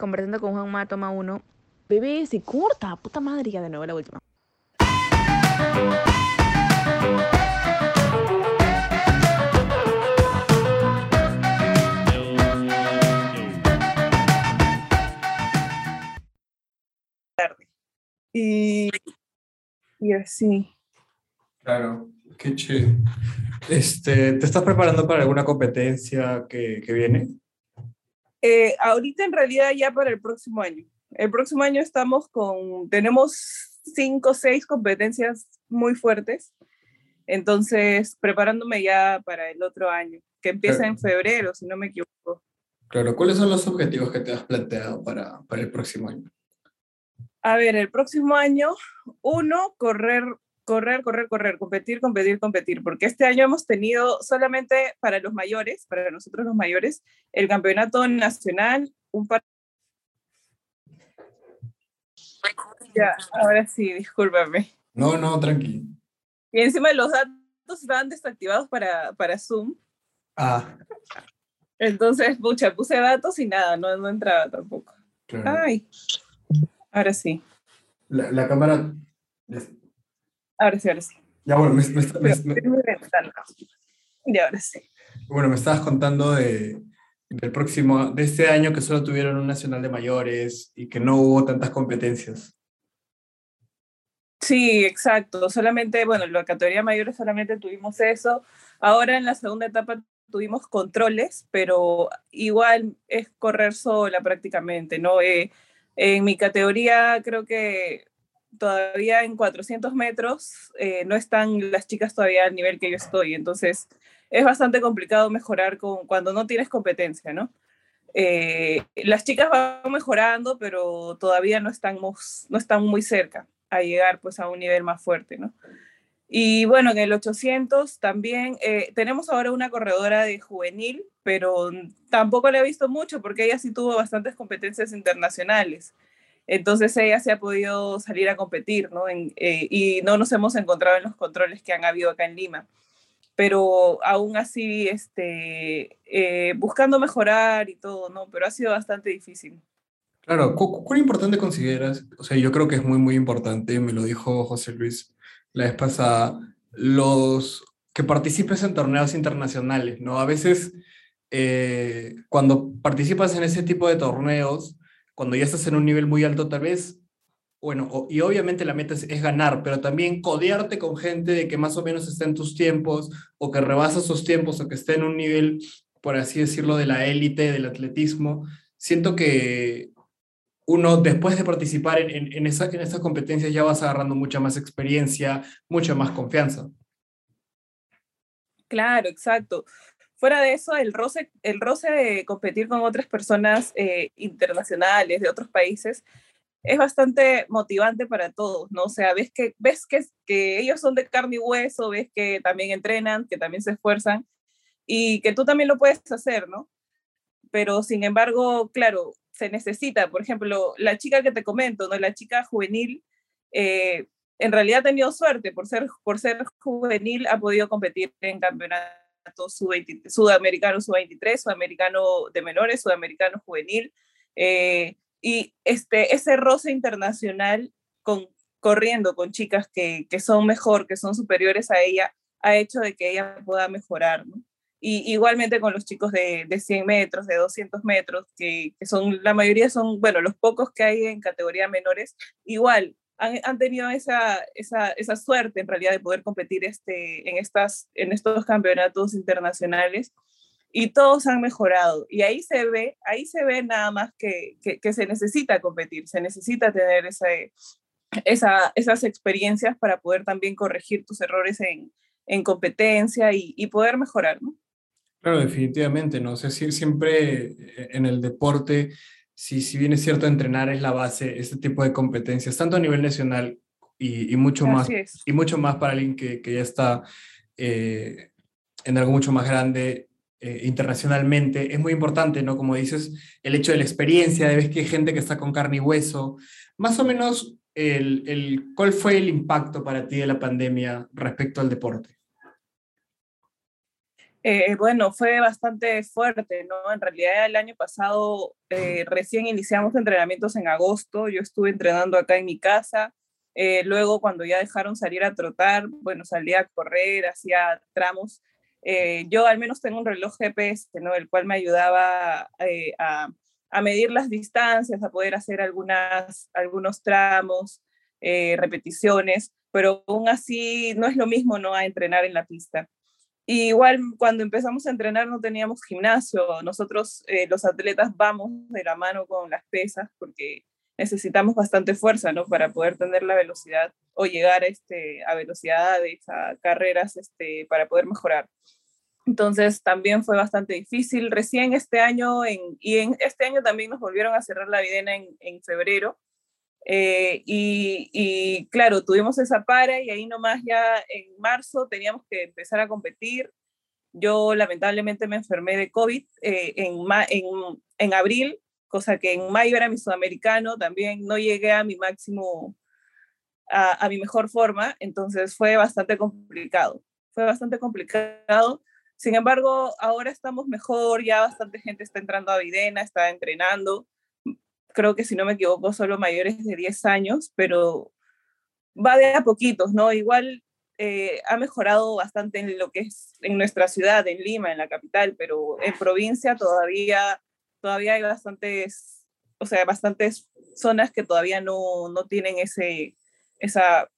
conversando con Juanma, toma uno. Bebé, se corta, puta madre, ya de nuevo la última. Y, y así. Claro, qué chido. Este, ¿te estás preparando para alguna competencia que, que viene? Eh, ahorita en realidad ya para el próximo año. El próximo año estamos con, tenemos cinco o seis competencias muy fuertes. Entonces, preparándome ya para el otro año, que empieza en febrero, si no me equivoco. Claro, ¿cuáles son los objetivos que te has planteado para, para el próximo año? A ver, el próximo año, uno, correr, correr, correr, correr, competir, competir, competir, porque este año hemos tenido solamente para los mayores, para nosotros los mayores, el campeonato nacional, un par... Ya, ahora sí, discúlpame. No, no, tranquilo. Y encima los datos estaban desactivados para, para Zoom. Ah. Entonces, pucha, puse datos y nada, no, no entraba tampoco. Claro. Ay, ahora sí. La, la cámara... Ahora sí, ahora sí. Ya, bueno, me, me, me, me, y ahora sí. bueno, me estabas contando de, del próximo, de este año que solo tuvieron un nacional de mayores y que no hubo tantas competencias. Sí, exacto. Solamente, bueno, en la categoría mayores solamente tuvimos eso. Ahora en la segunda etapa tuvimos controles, pero igual es correr sola prácticamente, ¿no? Eh, en mi categoría creo que todavía en 400 metros eh, no están las chicas todavía al nivel que yo estoy, entonces es bastante complicado mejorar con, cuando no tienes competencia, ¿no? Eh, las chicas van mejorando, pero todavía no estamos, no están muy cerca a llegar pues a un nivel más fuerte, ¿no? Y bueno, en el 800 también eh, tenemos ahora una corredora de juvenil, pero tampoco la he visto mucho porque ella sí tuvo bastantes competencias internacionales. Entonces ella se ha podido salir a competir, ¿no? En, eh, y no nos hemos encontrado en los controles que han habido acá en Lima. Pero aún así, este, eh, buscando mejorar y todo, ¿no? Pero ha sido bastante difícil. Claro, ¿cu ¿cuán importante consideras? O sea, yo creo que es muy, muy importante, me lo dijo José Luis la vez pasada, los que participes en torneos internacionales, ¿no? A veces, eh, cuando participas en ese tipo de torneos, cuando ya estás en un nivel muy alto, tal vez, bueno, y obviamente la meta es, ganar, pero también codearte con gente de que más o menos esté en tus tiempos, o que rebasa esos tiempos, o que esté en un nivel, por así decirlo, de la élite, del atletismo. Siento que uno después de participar en, esa, en esas competencias ya vas agarrando mucha más experiencia, mucha más confianza. Claro, exacto. Fuera de eso, el roce, el roce de competir con otras personas eh, internacionales de otros países es bastante motivante para todos, ¿no? O sea, ves que, ves que, que ellos son de carne y hueso, ves que también entrenan, que también se esfuerzan y que tú también lo puedes hacer, ¿no? Pero sin embargo, claro, se necesita. Por ejemplo, la chica que te comento, ¿no? La chica juvenil, eh, en realidad ha tenido suerte por ser, por ser juvenil, ha podido competir en campeonatos sudamericano sub-23, sudamericano de menores, sudamericano juvenil. Eh, y este, ese roce internacional con, corriendo con chicas que, que son mejor, que son superiores a ella, ha hecho de que ella pueda mejorar. Y igualmente con los chicos de, de 100 metros, de 200 metros, que, que, son, la mayoría son, bueno, los pocos que hay en categoría menores, igual han, han tenido esa, esa, esa, suerte en realidad de poder competir este, en, estas, en estos campeonatos internacionales y todos han mejorado. Y ahí se ve, ahí se ve nada más que, que, que se necesita competir, se necesita tener ese, esa, esas experiencias para poder también corregir tus errores en, en competencia y, y poder mejorar, ¿no? Claro, definitivamente, ¿no? O sea, siempre en el deporte, si, si bien es cierto, entrenar es la base, este tipo de competencias, tanto a nivel nacional y, y mucho más, y mucho más para alguien que, que ya está eh, en algo mucho más grande eh, internacionalmente, es muy importante, ¿no? Como dices, el hecho de la experiencia, de ver que hay gente que está con carne y hueso, más o menos, el, el, ¿cuál fue el impacto para ti de la pandemia respecto al deporte? Eh, bueno, fue bastante fuerte, ¿no? En realidad el año pasado eh, recién iniciamos entrenamientos en agosto, yo estuve entrenando acá en mi casa, eh, luego cuando ya dejaron salir a trotar, bueno, salía a correr, hacía tramos. yo al menos tengo un reloj GPS, ¿no? El cual me ayudaba a, a, medir las distancias, a poder hacer algunas, algunos tramos, repeticiones, pero aún así no es lo mismo, ¿no? A entrenar en la pista igual cuando empezamos a entrenar no teníamos gimnasio, nosotros eh, los atletas vamos de la mano con las pesas porque necesitamos bastante fuerza, ¿no? Para poder tener la velocidad o llegar este, a velocidades, a carreras, este, para poder mejorar. Entonces también fue bastante difícil. Recién este año, en, y en este año también nos volvieron a cerrar la videna en, en febrero, eh, y, claro, tuvimos esa para y ahí nomás ya en marzo teníamos que empezar a competir. Yo lamentablemente me enfermé de COVID eh, en, en, en, abril, cosa que en mayo era mi sudamericano, también no llegué a mi máximo, a, a mi mejor forma, entonces fue bastante complicado. Fue bastante complicado. Sin embargo, ahora estamos mejor, ya bastante gente está entrando a Videna, está entrenando creo que si no me equivoco, solo mayores de 10 años, pero va de a poquitos, ¿no? Igual eh, ha mejorado bastante en lo que es en nuestra ciudad, en Lima, en la capital, pero en provincia todavía, todavía hay bastantes, o sea, bastantes zonas que todavía no, no tienen ese, esa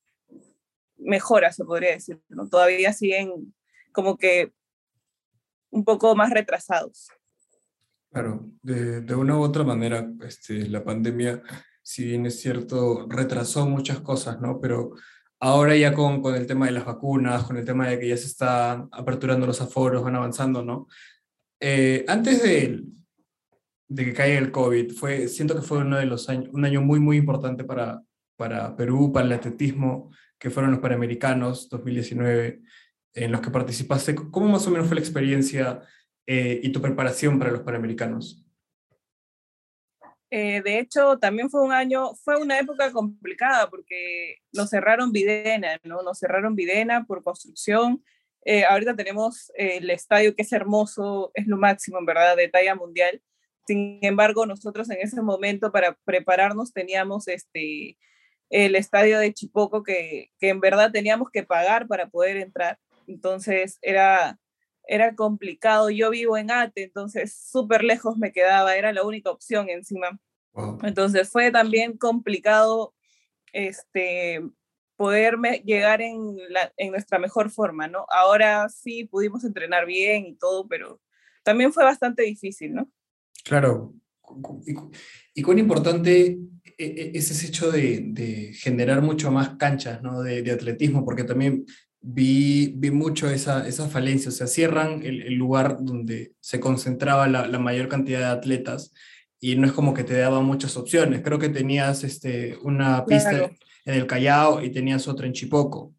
mejora, se podría decir. Todavía siguen como que un poco más retrasados. Claro, de, de, una u otra manera, este, la pandemia, si bien es cierto, retrasó muchas cosas, ¿no? Pero ahora ya con, con el tema de las vacunas, con el tema de que ya se están aperturando los aforos, van avanzando, ¿no? Eh, antes de, de que caiga el COVID, fue, siento que fue uno de los años, un año muy, muy importante para, para Perú, para el atletismo, que fueron los Panamericanos 2019, en los que participaste. ¿Cómo más o menos fue la experiencia? Eh, y tu preparación para los Panamericanos? Eh, de hecho, también fue un año, fue una época complicada porque nos cerraron Videna, ¿no? Nos cerraron Videna por construcción. Eh, ahorita tenemos el estadio que es hermoso, es lo máximo, en verdad, de talla mundial. Sin embargo, nosotros en ese momento para prepararnos teníamos este, el estadio de Chipoco que, que en verdad teníamos que pagar para poder entrar. Entonces era, era complicado. Yo vivo en Ate, entonces súper lejos me quedaba, era la única opción encima. Entonces fue también complicado este, poderme llegar en, la, en nuestra mejor forma, ¿no? Ahora sí pudimos entrenar bien y todo, pero también fue bastante difícil, ¿no? Claro. Y, cuán importante e, e, es ese hecho de, de generar mucho más canchas ¿no? de, de, atletismo, porque también vi, vi mucho esa, esa falencia, o sea, cierran el, el lugar donde se concentraba la, la, mayor cantidad de atletas y no es como que te daba muchas opciones. Creo que tenías este, una pista en el Callao y tenías otra en Chipoco.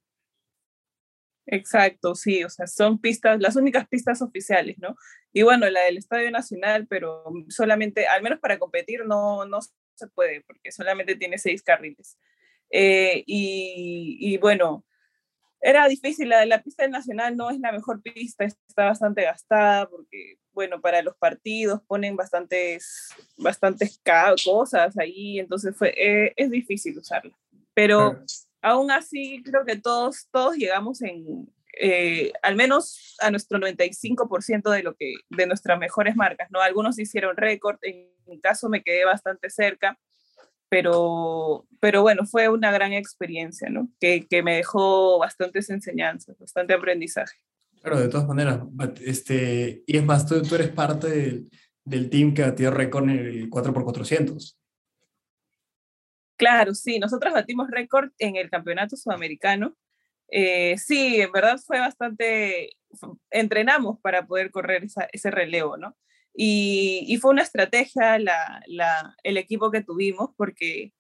Exacto, sí, o sea, son pistas, las únicas pistas oficiales, ¿no? Y bueno, la del Estadio Nacional, pero solamente, al menos para competir, no, no se puede, porque solamente tiene seis carriles. Eh, y, y, bueno, era difícil, la de la pista nacional no es la mejor pista, está bastante gastada porque, bueno, para los partidos ponen bastantes, bastantes cosas ahí, entonces fue, eh, es difícil usarla. Pero aún así creo que todos, todos llegamos en, eh, al menos a nuestro 95% de, lo que, de nuestras mejores marcas, ¿no? Algunos hicieron récord, en mi caso me quedé bastante cerca, pero, pero bueno, fue una gran experiencia, ¿no? Que, que me dejó bastantes enseñanzas, bastante aprendizaje. Claro, de todas maneras, este, y es más, tú, tú eres parte del, del team que batió récord en el 4x400. Claro, sí, nosotros batimos récord en el campeonato sudamericano. Eh, sí, en verdad fue bastante, entrenamos para poder correr esa, ese relevo, ¿no? Y, fue una estrategia el equipo que tuvimos porque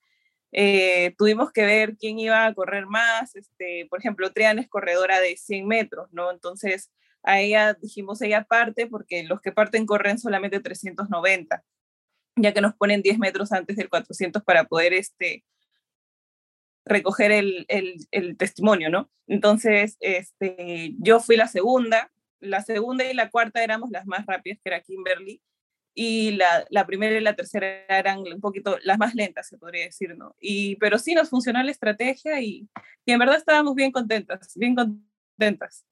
eh, tuvimos que ver quién iba a correr más. Este, por ejemplo, Triana es corredora de 100 metros, ¿no? Entonces a ella dijimos, ella parte porque los que parten corren solamente 390, ya que nos ponen 10 metros antes del 400 para poder este, recoger el, el, el testimonio, ¿no? Entonces, este, yo fui la segunda, la segunda y la cuarta éramos las más rápidas, que era Kimberly, y la, la, primera y la tercera eran un poquito las más lentas, se podría decir, ¿no? Y, pero sí nos funcionó la estrategia y, y en verdad estábamos bien contentas, bien contentas.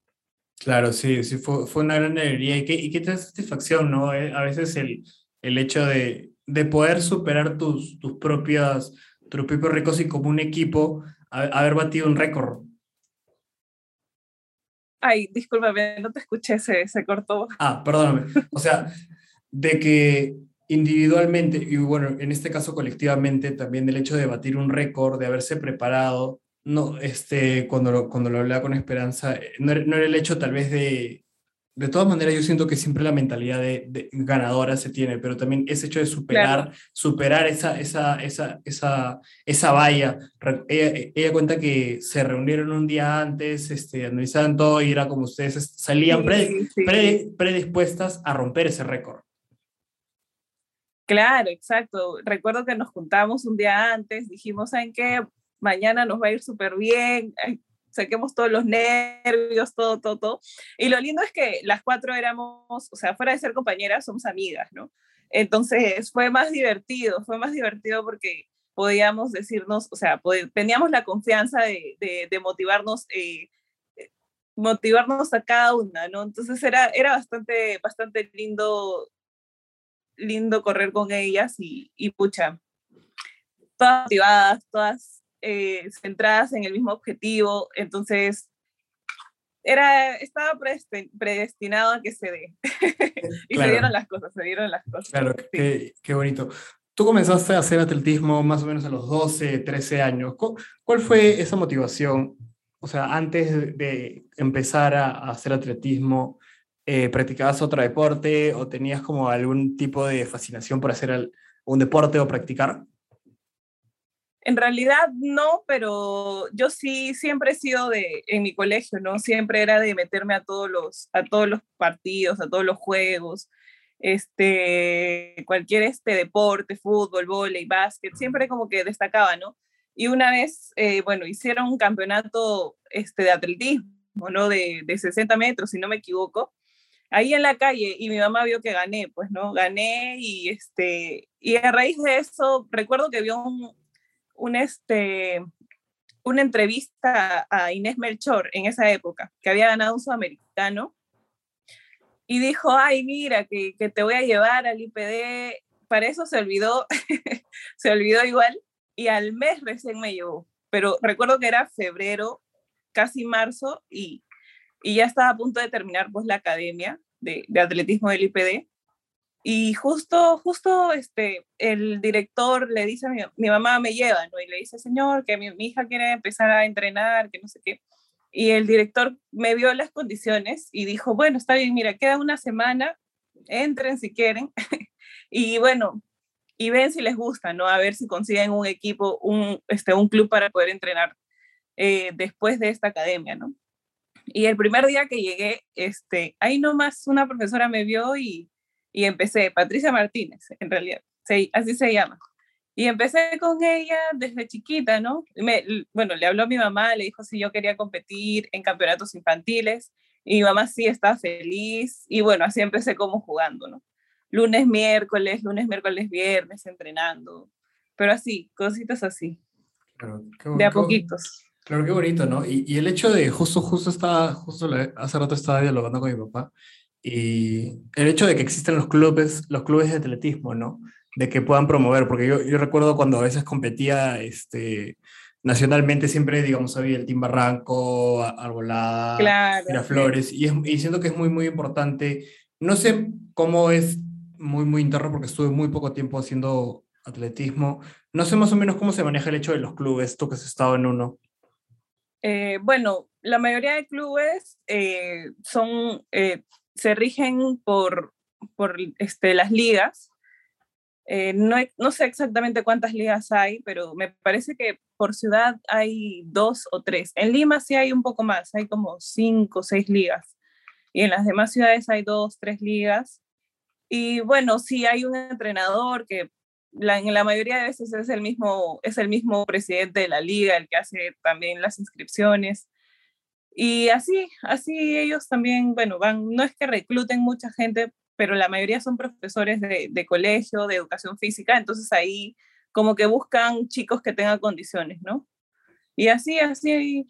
Claro, sí, sí, fue, fue una gran alegría y qué, y qué satisfacción, ¿no? Eh, a veces el, el hecho de, de poder superar tus, tus, propias, tus propios récords y como un equipo haber batido un récord. Ay, discúlpame, no te escuché, se, se cortó. Ah, perdóname. O sea, de que individualmente, y bueno, en este caso colectivamente, también el hecho de batir un récord, de haberse preparado, no, este, cuando lo, cuando lo hablaba con Esperanza, eh, no no era el hecho tal vez de, de todas maneras yo siento que siempre la mentalidad de, de ganadora se tiene, pero también ese hecho de superar, claro. superar esa, esa, esa, esa, esa valla. Ella, ella, cuenta que se reunieron un día antes, este, analizaban todo y era como ustedes salían sí, sí. predispuestas a romper ese récord. Claro, exacto. Recuerdo que nos juntamos un día antes, dijimos, ¿saben qué? Mañana nos va a ir súper bien, saquemos todos los nervios, todo, todo, todo. Y lo lindo es que las cuatro éramos, o sea, fuera de ser compañeras, somos amigas, ¿no? Entonces fue más divertido, fue más divertido porque podíamos decirnos, o sea, teníamos la confianza de, de, de motivarnos, eh, motivarnos a cada una, ¿no? Entonces era, era bastante, bastante lindo lindo correr con ellas y, y pucha, todas motivadas, todas eh, centradas en el mismo objetivo, entonces era, estaba predestinado a que se dé. y claro. se dieron las cosas, se dieron las cosas. Claro, sí. qué, qué, bonito. Tú comenzaste a hacer atletismo más o menos a los 12, 13 años. ¿Cuál fue esa motivación? O sea, antes de empezar a hacer atletismo, eh, practicabas otro deporte o tenías como algún tipo de fascinación por hacer el, un deporte o practicar? En realidad no, pero yo sí siempre he sido de, en mi colegio, ¿no? Siempre era de meterme a todos los, a todos los partidos, a todos los juegos, este, cualquier este deporte, fútbol, vóley, básquet, siempre como que destacaba, ¿no? Y una vez, eh, bueno, hicieron un campeonato este, de atletismo, ¿no? De, de 60 metros, si no me equivoco, ahí en la calle y mi mamá vio que gané, pues, ¿no? Gané y, este, y a raíz de eso, recuerdo que vio un, un este, una entrevista a Inés Melchor en esa época, que había ganado un sudamericano, y dijo, ay, mira, que, que te voy a llevar al IPD, para eso se olvidó, se olvidó igual, y al mes recién me llevó, pero recuerdo que era febrero, casi marzo, y y ya estaba a punto de terminar pues la academia de, de, atletismo del IPD. Y justo, justo este, el director le dice a mi, mi mamá me lleva, ¿no? Y le dice, señor, que mi, mi, hija quiere empezar a entrenar, que no sé qué. Y el director me vio las condiciones y dijo, bueno, está bien, mira, queda una semana, entren si quieren. y bueno, y ven si les gusta, ¿no? A ver si consiguen un equipo, un, este, un club para poder entrenar eh, después de esta academia, ¿no? Y el primer día que llegué, este, ahí nomás una profesora me vio y, y empecé, Patricia Martínez, en realidad, sí, así se llama. Y empecé con ella desde chiquita, ¿no? Me, bueno, le habló a mi mamá, le dijo si yo quería competir en campeonatos infantiles. Y mi mamá sí estaba feliz. Y bueno, así empecé como jugando, ¿no? Lunes, miércoles, lunes, miércoles, viernes, entrenando. Pero así, cositas así. Claro, de a poquitos. Claro, qué bonito, ¿no? Y, y, el hecho de, justo, justo estaba, justo hace rato estaba dialogando con mi papá, y el hecho de que existen los clubes, los clubes de atletismo, ¿no? De que puedan promover, porque yo, yo recuerdo cuando a veces competía este, nacionalmente, siempre, digamos, había el Team Barranco, Arbolada, claro, Miraflores, sí. y, es, y siento que es muy, muy importante. No sé cómo es muy, muy interno, porque estuve muy poco tiempo haciendo atletismo. No sé más o menos cómo se maneja el hecho de los clubes, tú que has estado en uno. Eh, bueno, la mayoría de clubes eh, son, eh, se rigen por, por este, las ligas. No, no, sé exactamente cuántas ligas hay, pero me parece que por ciudad hay dos o tres. En Lima sí hay un poco más, hay como cinco o seis ligas. Y en las demás ciudades hay dos, tres ligas. Y bueno, sí hay un entrenador que la, en la mayoría de veces es el, mismo, es el mismo presidente de la liga el que hace también las inscripciones. Y así, así ellos también, bueno, van, no es que recluten mucha gente, pero la mayoría son profesores de, de colegio, de educación física, entonces ahí como que buscan chicos que tengan condiciones, ¿no? Y así, así,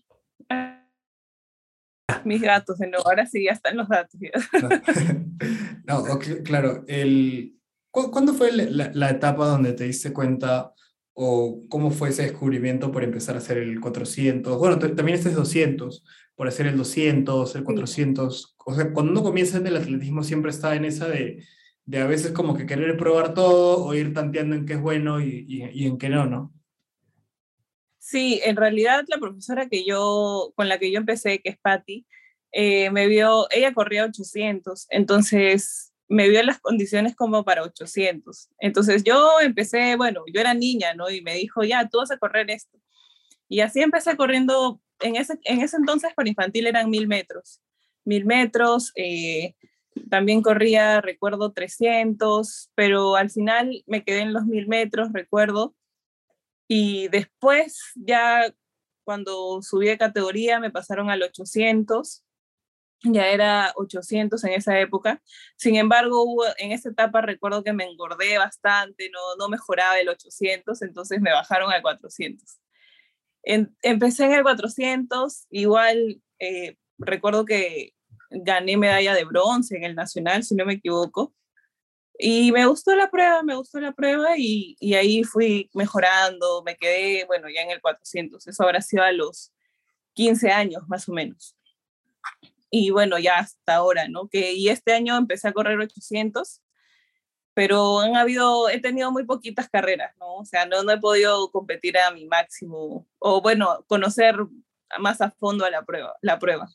mis gatos, ¿no? ahora sí ya están los datos. no, claro, el, ¿cuándo fue la, la, etapa donde te diste cuenta o cómo fue ese descubrimiento por empezar a hacer el 400? Bueno, también este es 200, por hacer el 200, el 400. O sea, cuando uno comienza en el atletismo siempre está en esa de, de a veces como que querer probar todo o ir tanteando en qué es bueno y, y, y en qué no, ¿no? Sí, en realidad la profesora que yo, con la que yo empecé, que es Patty, eh, me vio, ella corría 800, entonces me vio las condiciones como para 800. Entonces yo empecé, bueno, yo era niña, ¿no? Y me dijo, ya, tú vas a correr esto. Y así empecé corriendo, en ese, en ese entonces para infantil eran mil metros. Mil metros, eh, también corría, recuerdo, 300, pero al final me quedé en los mil metros, recuerdo. Y después ya cuando subí de categoría me pasaron al 800 ya era 800 en esa época. Sin embargo, hubo, en esa etapa recuerdo que me engordé bastante, no, no mejoraba el 800, entonces me bajaron al 400. empecé en el 400, igual eh, recuerdo que gané medalla de bronce en el nacional, si no me equivoco. Y me gustó la prueba, me gustó la prueba y, y ahí fui mejorando, me quedé, bueno, ya en el 400, eso habrá sido a los 15 años más o menos y bueno, ya hasta ahora, ¿no? Que, y este año empecé a correr 800, pero han habido, he tenido muy poquitas carreras, ¿no? O sea, no, no he podido competir a mi máximo, o bueno, conocer más a fondo a la prueba, la prueba.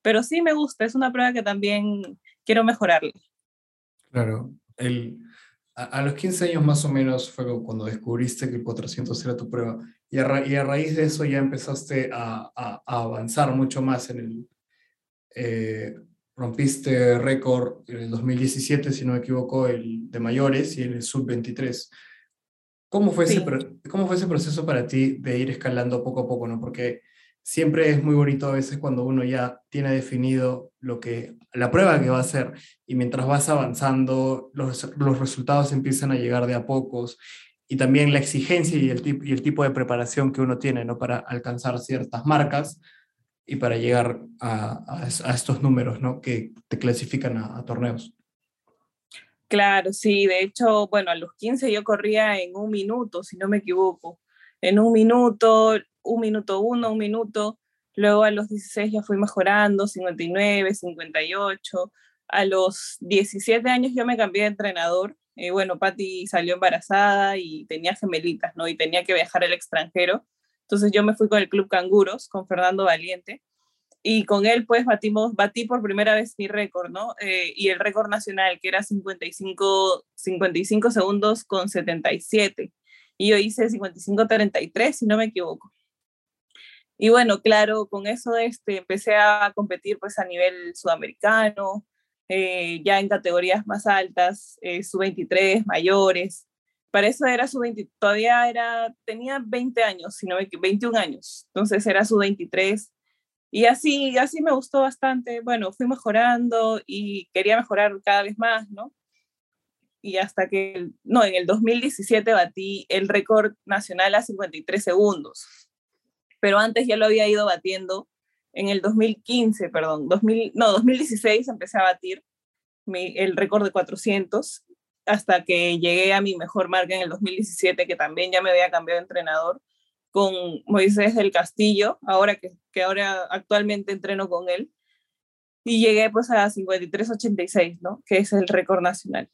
Pero sí me gusta, es una prueba que también quiero mejorarle. Claro, el, a, los 15 años más o menos fue cuando descubriste que el 400 era tu prueba, y a, y a raíz de eso ya empezaste a, a, a avanzar mucho más en el, eh, rompiste récord en el 2017, si no me equivoco, el de mayores y en el sub-23. ¿Cómo, fue ese, ¿Cómo fue ese proceso para ti de ir escalando poco a poco? ¿no? Porque siempre es muy bonito a veces cuando uno ya tiene definido lo que, la prueba que va a hacer y mientras vas avanzando, los, los resultados empiezan a llegar de a pocos y también la exigencia y el, y el tipo de preparación que uno tiene ¿no? para alcanzar ciertas marcas y para llegar a, a, estos números ¿no? que te clasifican a, torneos. Claro, sí, de hecho, bueno, a los 15 yo corría en un minuto, si no me equivoco, en un minuto, un minuto uno, un minuto, luego a los 16 ya fui mejorando, 59, 58, a los 17 años yo me cambié de entrenador, y bueno, Patti salió embarazada y tenía gemelitas, ¿no? Y tenía que viajar al extranjero, entonces yo me fui con el Club Canguros, con Fernando Valiente, y con él pues batimos, batí por primera vez mi récord, ¿no? Eh, y el récord nacional, que era 55, 55 segundos con 77. Y yo hice 55-33, si no me equivoco. Y bueno, claro, con eso este, empecé a competir pues a nivel sudamericano, eh, ya en categorías más altas, eh, sub-23, mayores, para eso era su 20, todavía era, tenía 20 años, sino 21 años, entonces era su 23. Y así, así me gustó bastante. Bueno, fui mejorando y quería mejorar cada vez más, ¿no? Y hasta que, no, en el 2017 batí el récord nacional a 53 segundos. Pero antes ya lo había ido batiendo en el 2015, perdón, 2000, no, 2016 empecé a batir mi, el récord de 400 hasta que llegué a mi mejor marca en el 2017, que también ya me había cambiado de entrenador, con Moisés del Castillo, ahora que, que ahora actualmente entreno con él, y llegué pues a 53.86, ¿no? Que es el récord nacional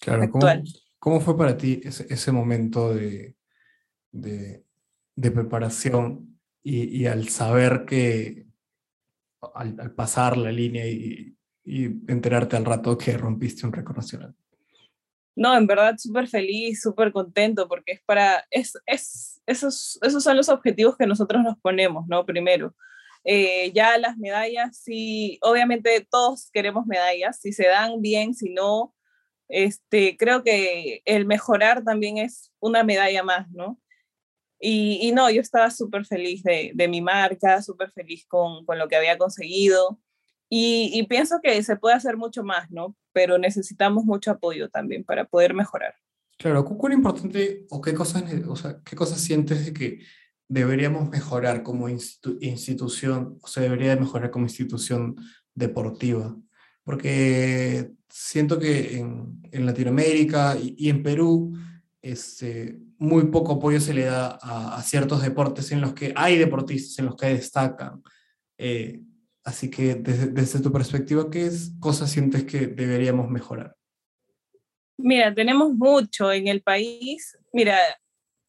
claro, actual. ¿cómo, fue para ti ese, ese momento de, de, de preparación y, y, al saber que, al, al pasar la línea y, y enterarte al rato que rompiste un récord nacional? No, en verdad súper feliz, súper contento, porque es para, es, es, esos, esos son los objetivos que nosotros nos ponemos, ¿no? Primero. Eh, ya las medallas, sí, obviamente todos queremos medallas, si se dan bien, si no, este, creo que el mejorar también es una medalla más, ¿no? Y, no, yo estaba súper feliz de, de, mi marca, súper feliz con, con, lo que había conseguido. Y, y, pienso que se puede hacer mucho más, ¿no? Pero necesitamos mucho apoyo también para poder mejorar. Claro, ¿cuál es importante o qué cosas, o sea, qué cosas sientes de que deberíamos mejorar como institución, o sea, debería mejorar como institución deportiva? Porque siento que en, en Latinoamérica y, y, en Perú, este, muy poco apoyo se le da a, a, ciertos deportes en los que hay deportistas, en los que destacan. Eh, así que desde, tu perspectiva, ¿qué es, cosas sientes que deberíamos mejorar? Mira, tenemos mucho en el país. Mira,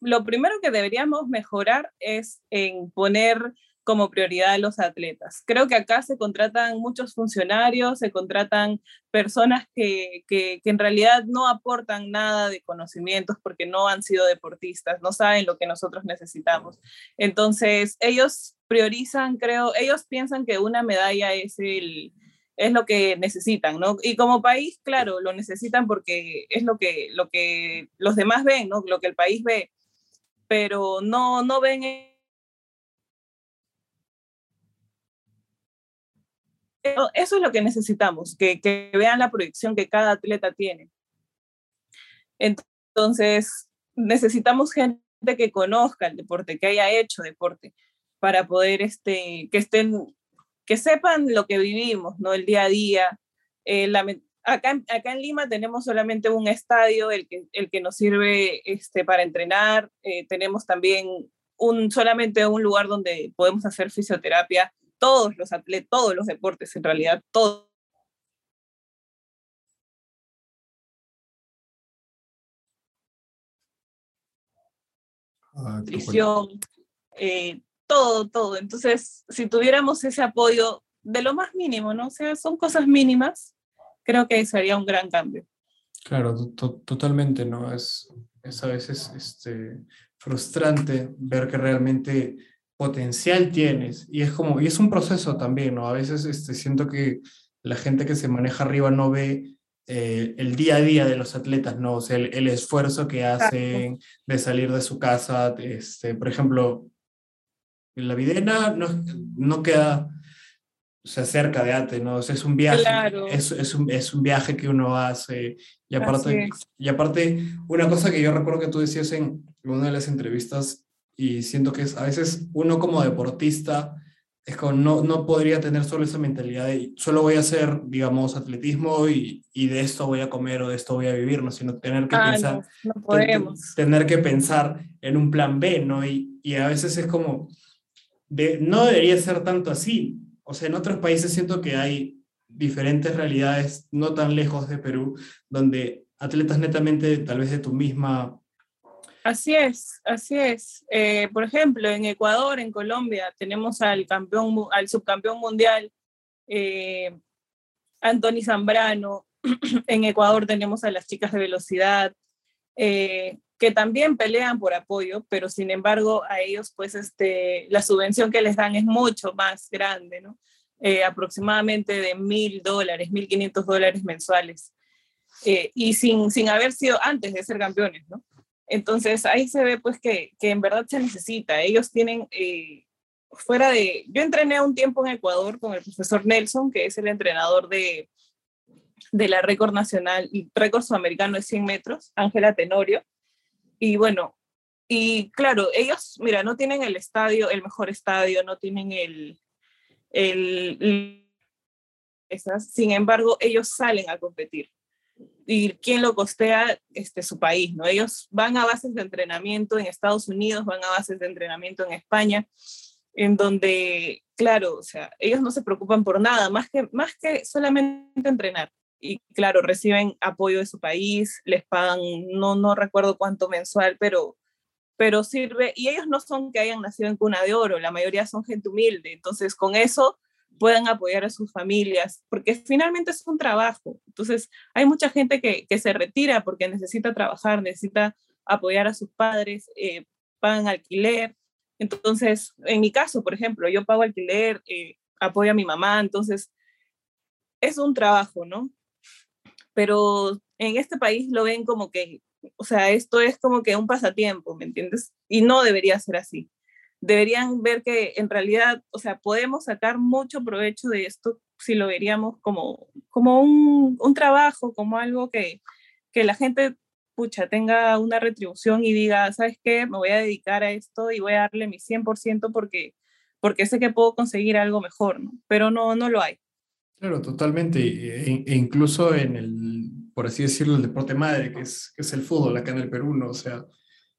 lo primero que deberíamos mejorar es en poner como prioridad a los atletas. Creo que acá se contratan muchos funcionarios, se contratan personas que, que, que, en realidad no aportan nada de conocimientos porque no han sido deportistas, no saben lo que nosotros necesitamos. Entonces, ellos priorizan, creo, ellos piensan que una medalla es el, es lo que necesitan, ¿no? Y como país, claro, lo necesitan porque es lo que, lo que los demás ven, ¿no? Lo que el país ve, pero no, no ven eso es lo que necesitamos, que, vean la proyección que cada atleta tiene. Entonces, necesitamos gente que conozca el deporte, que haya hecho deporte, para poder este, que estén, que sepan lo que vivimos, ¿no? El día a día. Eh, acá en Lima tenemos solamente un estadio, el que, el que nos sirve este, para entrenar. Eh, tenemos también un, solamente un lugar donde podemos hacer fisioterapia todos los atletas, todos los deportes en realidad, todo. Ah, nutrición, eh, todo, todo. Entonces, si tuviéramos ese apoyo de lo más mínimo, ¿no? O sea, son cosas mínimas, creo que sería un gran cambio. Claro, totalmente, ¿no? Es, es a veces este, frustrante ver que realmente potencial tienes. Y es como, y es un proceso también, ¿no? A veces este, siento que la gente que se maneja arriba no ve eh, el día a día de los atletas, ¿no? O sea, el, esfuerzo que hacen de salir de su casa, este, por ejemplo, en la videna no, no queda, o sea, cerca de Ate, ¿no? O sea, es un viaje, es, es, un, es un viaje que uno hace. Y aparte, y aparte, una cosa que yo recuerdo que tú decías en una de las entrevistas y siento que es, a veces uno como deportista es como no, no podría tener solo esa mentalidad de solo voy a hacer, digamos, atletismo y, y de esto voy a comer o de esto voy a vivir, ¿no? sino tener que ah, pensar, no, no podemos. tener que pensar en un plan B, ¿no? Y, y a veces es como, de, no debería ser tanto así. O sea, en otros países siento que hay diferentes realidades no tan lejos de Perú, donde atletas netamente tal vez de tu misma Así es, así es. Eh, por ejemplo, en Ecuador, en Colombia, tenemos al campeón, al subcampeón mundial, eh, Anthony Zambrano. en Ecuador tenemos a las chicas de velocidad, eh, que también pelean por apoyo, pero sin embargo a ellos, pues, este, la subvención que les dan es mucho más grande, ¿no? aproximadamente de mil dólares, mil quinientos dólares mensuales. y sin, sin haber sido antes de ser campeones, ¿no? Entonces ahí se ve pues que, que en verdad se necesita. Ellos tienen, eh, fuera de, yo entrené un tiempo en Ecuador con el profesor Nelson, que es el entrenador de, de la récord nacional y récord sudamericano de 100 metros, Ángela Tenorio. Y bueno, y claro, ellos, mira, no tienen el estadio, el mejor estadio, no tienen el, el, esas, sin embargo, ellos salen a competir y quién lo costea este, su país, ¿no? Ellos van a bases de entrenamiento en Estados Unidos, van a bases de entrenamiento en España, en donde, claro, o sea, ellos no se preocupan por nada, más que, más que solamente entrenar. Y claro, reciben apoyo de su país, les pagan, no, no recuerdo cuánto mensual, pero, pero sirve. Y ellos no son que hayan nacido en cuna de oro, la mayoría son gente humilde. Entonces, con eso puedan apoyar a sus familias, porque finalmente es un trabajo. Entonces, hay mucha gente que, que se retira porque necesita trabajar, necesita apoyar a sus padres, eh, pagan alquiler. Entonces, en mi caso, por ejemplo, yo pago alquiler, eh, apoyo a mi mamá, entonces es un trabajo, ¿no? Pero en este país lo ven como que o sea, esto es como que un pasatiempo, ¿me entiendes? Y no debería ser así. Deberían ver que en realidad, o sea, podemos sacar mucho provecho de esto si lo veríamos como, como un, un trabajo, como algo que, que la gente pucha, tenga una retribución y diga, ¿sabes qué? Me voy a dedicar a esto y voy a darle mi 100% porque, porque sé que puedo conseguir algo mejor, ¿no? Pero no, no lo hay. Claro, totalmente. E, e, incluso en el, por así decirlo, el deporte madre, que es, que es el fútbol acá en el Perú, ¿no? O sea,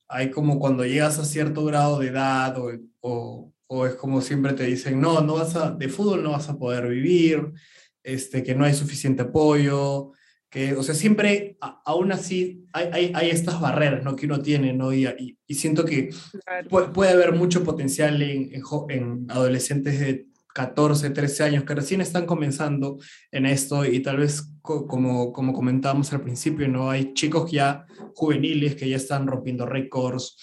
hay como cuando llegas a cierto grado de edad o, o, o es como siempre te dicen, no, no vas a, de fútbol no vas a poder vivir, este, que no hay suficiente apoyo, que, o sea, siempre, aún así, hay, hay, hay, estas barreras, ¿no? Que uno tiene, ¿no? Y, y, siento que puede, puede, haber mucho potencial en, en, en, adolescentes de 14, 13 años que recién están comenzando en esto y tal vez, como, como comentábamos al principio, ¿no? Hay chicos ya juveniles que ya están rompiendo récords.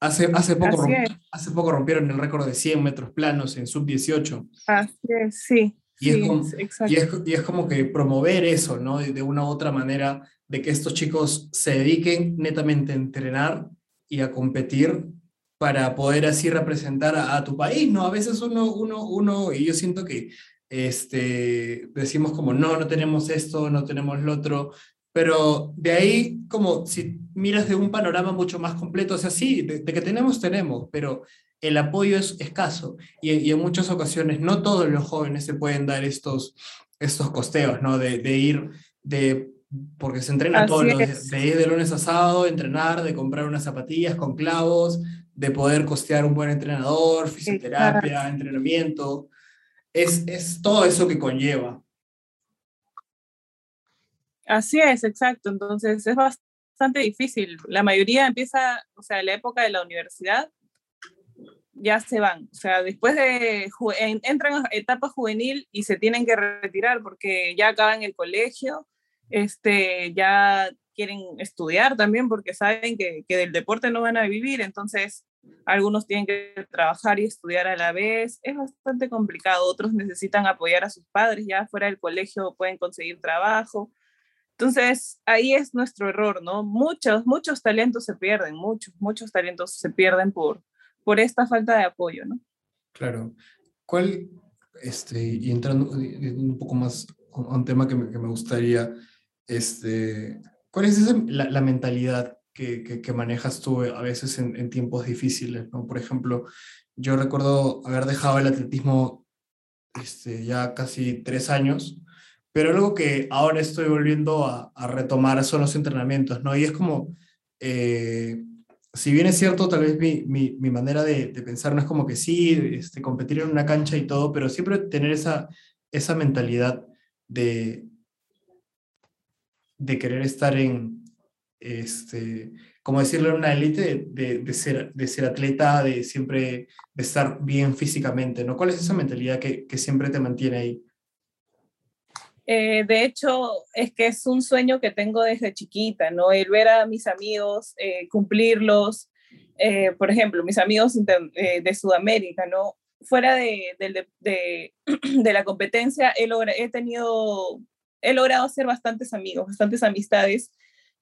Hace, hace, poco, hace poco rompieron el récord de 100 metros planos en sub-18. Así es, sí. Y, es como, y, es, y, es como, que promover eso, ¿no? De, una u otra manera, de que estos chicos se dediquen netamente a entrenar y a competir para poder así representar a, a tu país, ¿no? A veces uno, uno, uno, y yo siento que este, decimos como, no, no tenemos esto, no tenemos lo otro, pero de ahí, como si miras de un panorama mucho más completo, o sea, sí, de, de que tenemos, tenemos, pero el apoyo es escaso y, en muchas ocasiones no todos los jóvenes se pueden dar estos, estos costeos, ¿no? De, de ir, de, porque se entrena todos los días, de ir de lunes a sábado, entrenar, de comprar unas zapatillas con clavos, de poder costear un buen entrenador, fisioterapia, entrenamiento. Es, es todo eso que conlleva. Así es, exacto. Entonces es bastante difícil. La mayoría empieza, o sea, la época de la universidad ya se van. O sea, después de, entran a etapa juvenil y se tienen que retirar porque ya acaban el colegio, este, ya quieren estudiar también porque saben que, que del deporte no van a vivir, entonces algunos tienen que trabajar y estudiar a la vez. Es bastante complicado. Otros necesitan apoyar a sus padres, ya fuera del colegio pueden conseguir trabajo. Entonces, ahí es nuestro error, ¿no? Muchos, muchos talentos se pierden, muchos, muchos talentos se pierden por, por esta falta de apoyo, ¿no? Claro. ¿Cuál, este, y entrando un poco más a un tema que me, que me gustaría, este, ¿cuál es esa, la, la, mentalidad que, que, que, manejas tú a veces en, en, tiempos difíciles? ¿no? Por ejemplo, yo recuerdo haber dejado el atletismo este, ya casi tres años, pero algo que ahora estoy volviendo a, a retomar son los entrenamientos, ¿no? Y es como... Eh, si bien es cierto, tal vez mi, mi, mi manera de, de, pensar no es como que sí, este, competir en una cancha y todo, pero siempre tener esa, esa mentalidad de, de querer estar en, este, como decirlo, una élite, de, de, ser, de ser atleta, de siempre de estar bien físicamente, ¿no? ¿Cuál es esa mentalidad que, que siempre te mantiene ahí? Eh, de hecho, es que es un sueño que tengo desde chiquita, ¿no? El ver a mis amigos, eh, cumplirlos, eh, por ejemplo, mis amigos de Sudamérica, ¿no? Fuera de, de, de, la competencia, he, he tenido, he logrado hacer bastantes amigos, bastantes amistades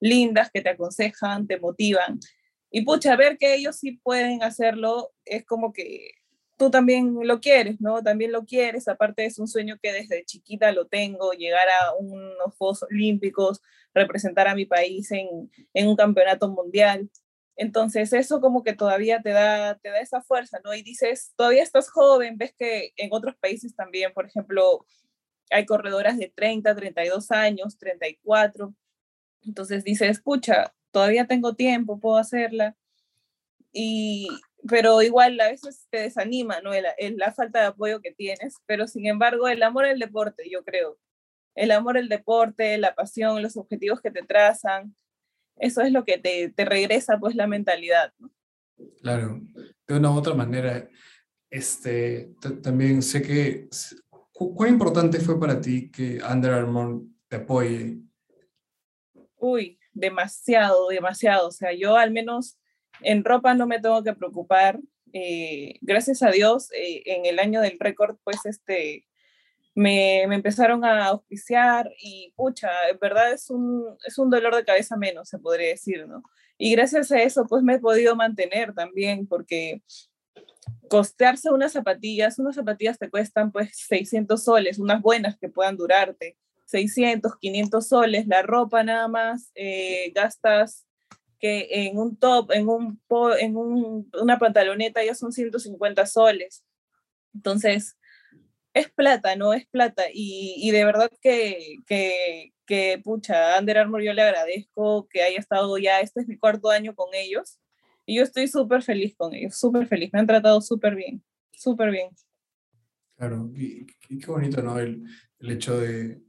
lindas que te aconsejan, te motivan. Y pucha, ver que ellos sí pueden hacerlo es como que tú también lo quieres, ¿no? También lo quieres, aparte es un sueño que desde chiquita lo tengo, llegar a unos Juegos Olímpicos, representar a mi país en, en, un campeonato mundial. Entonces eso como que todavía te da, te da esa fuerza, ¿no? Y dices, todavía estás joven, ves que en otros países también, por ejemplo, hay corredoras de 30, 32 años, 34. Entonces dices, escucha, todavía tengo tiempo, puedo hacerla. Y, pero igual a veces te desanima, ¿no? La, la falta de apoyo que tienes, pero sin embargo el amor al deporte, yo creo, el amor al deporte, la pasión, los objetivos que te trazan, eso es lo que te, te regresa pues la mentalidad. Claro, de una u otra manera, este, también sé que, ¿cuán importante fue para ti que Under Armour te apoye? Uy, demasiado, demasiado, o sea, yo al menos en ropa no me tengo que preocupar. Eh, gracias a Dios, eh, en el año del récord, pues este, me, me, empezaron a auspiciar y, pucha, en verdad es un, es un dolor de cabeza menos, se podría decir, ¿no? Y gracias a eso, pues me he podido mantener también, porque costearse unas zapatillas, unas zapatillas te cuestan pues 600 soles, unas buenas que puedan durarte, 600, 500 soles, la ropa nada más, eh, gastas que en un top, en, un, en un, una pantaloneta ya son 150 soles. Entonces, es plata, ¿no? Es plata. Y, y de verdad que, que, que, pucha, Under Armour yo le agradezco que haya estado ya, este es mi cuarto año con ellos. Y yo estoy súper feliz con ellos, súper feliz. Me han tratado súper bien, súper bien. Claro, y, qué bonito, ¿no? El, el hecho de,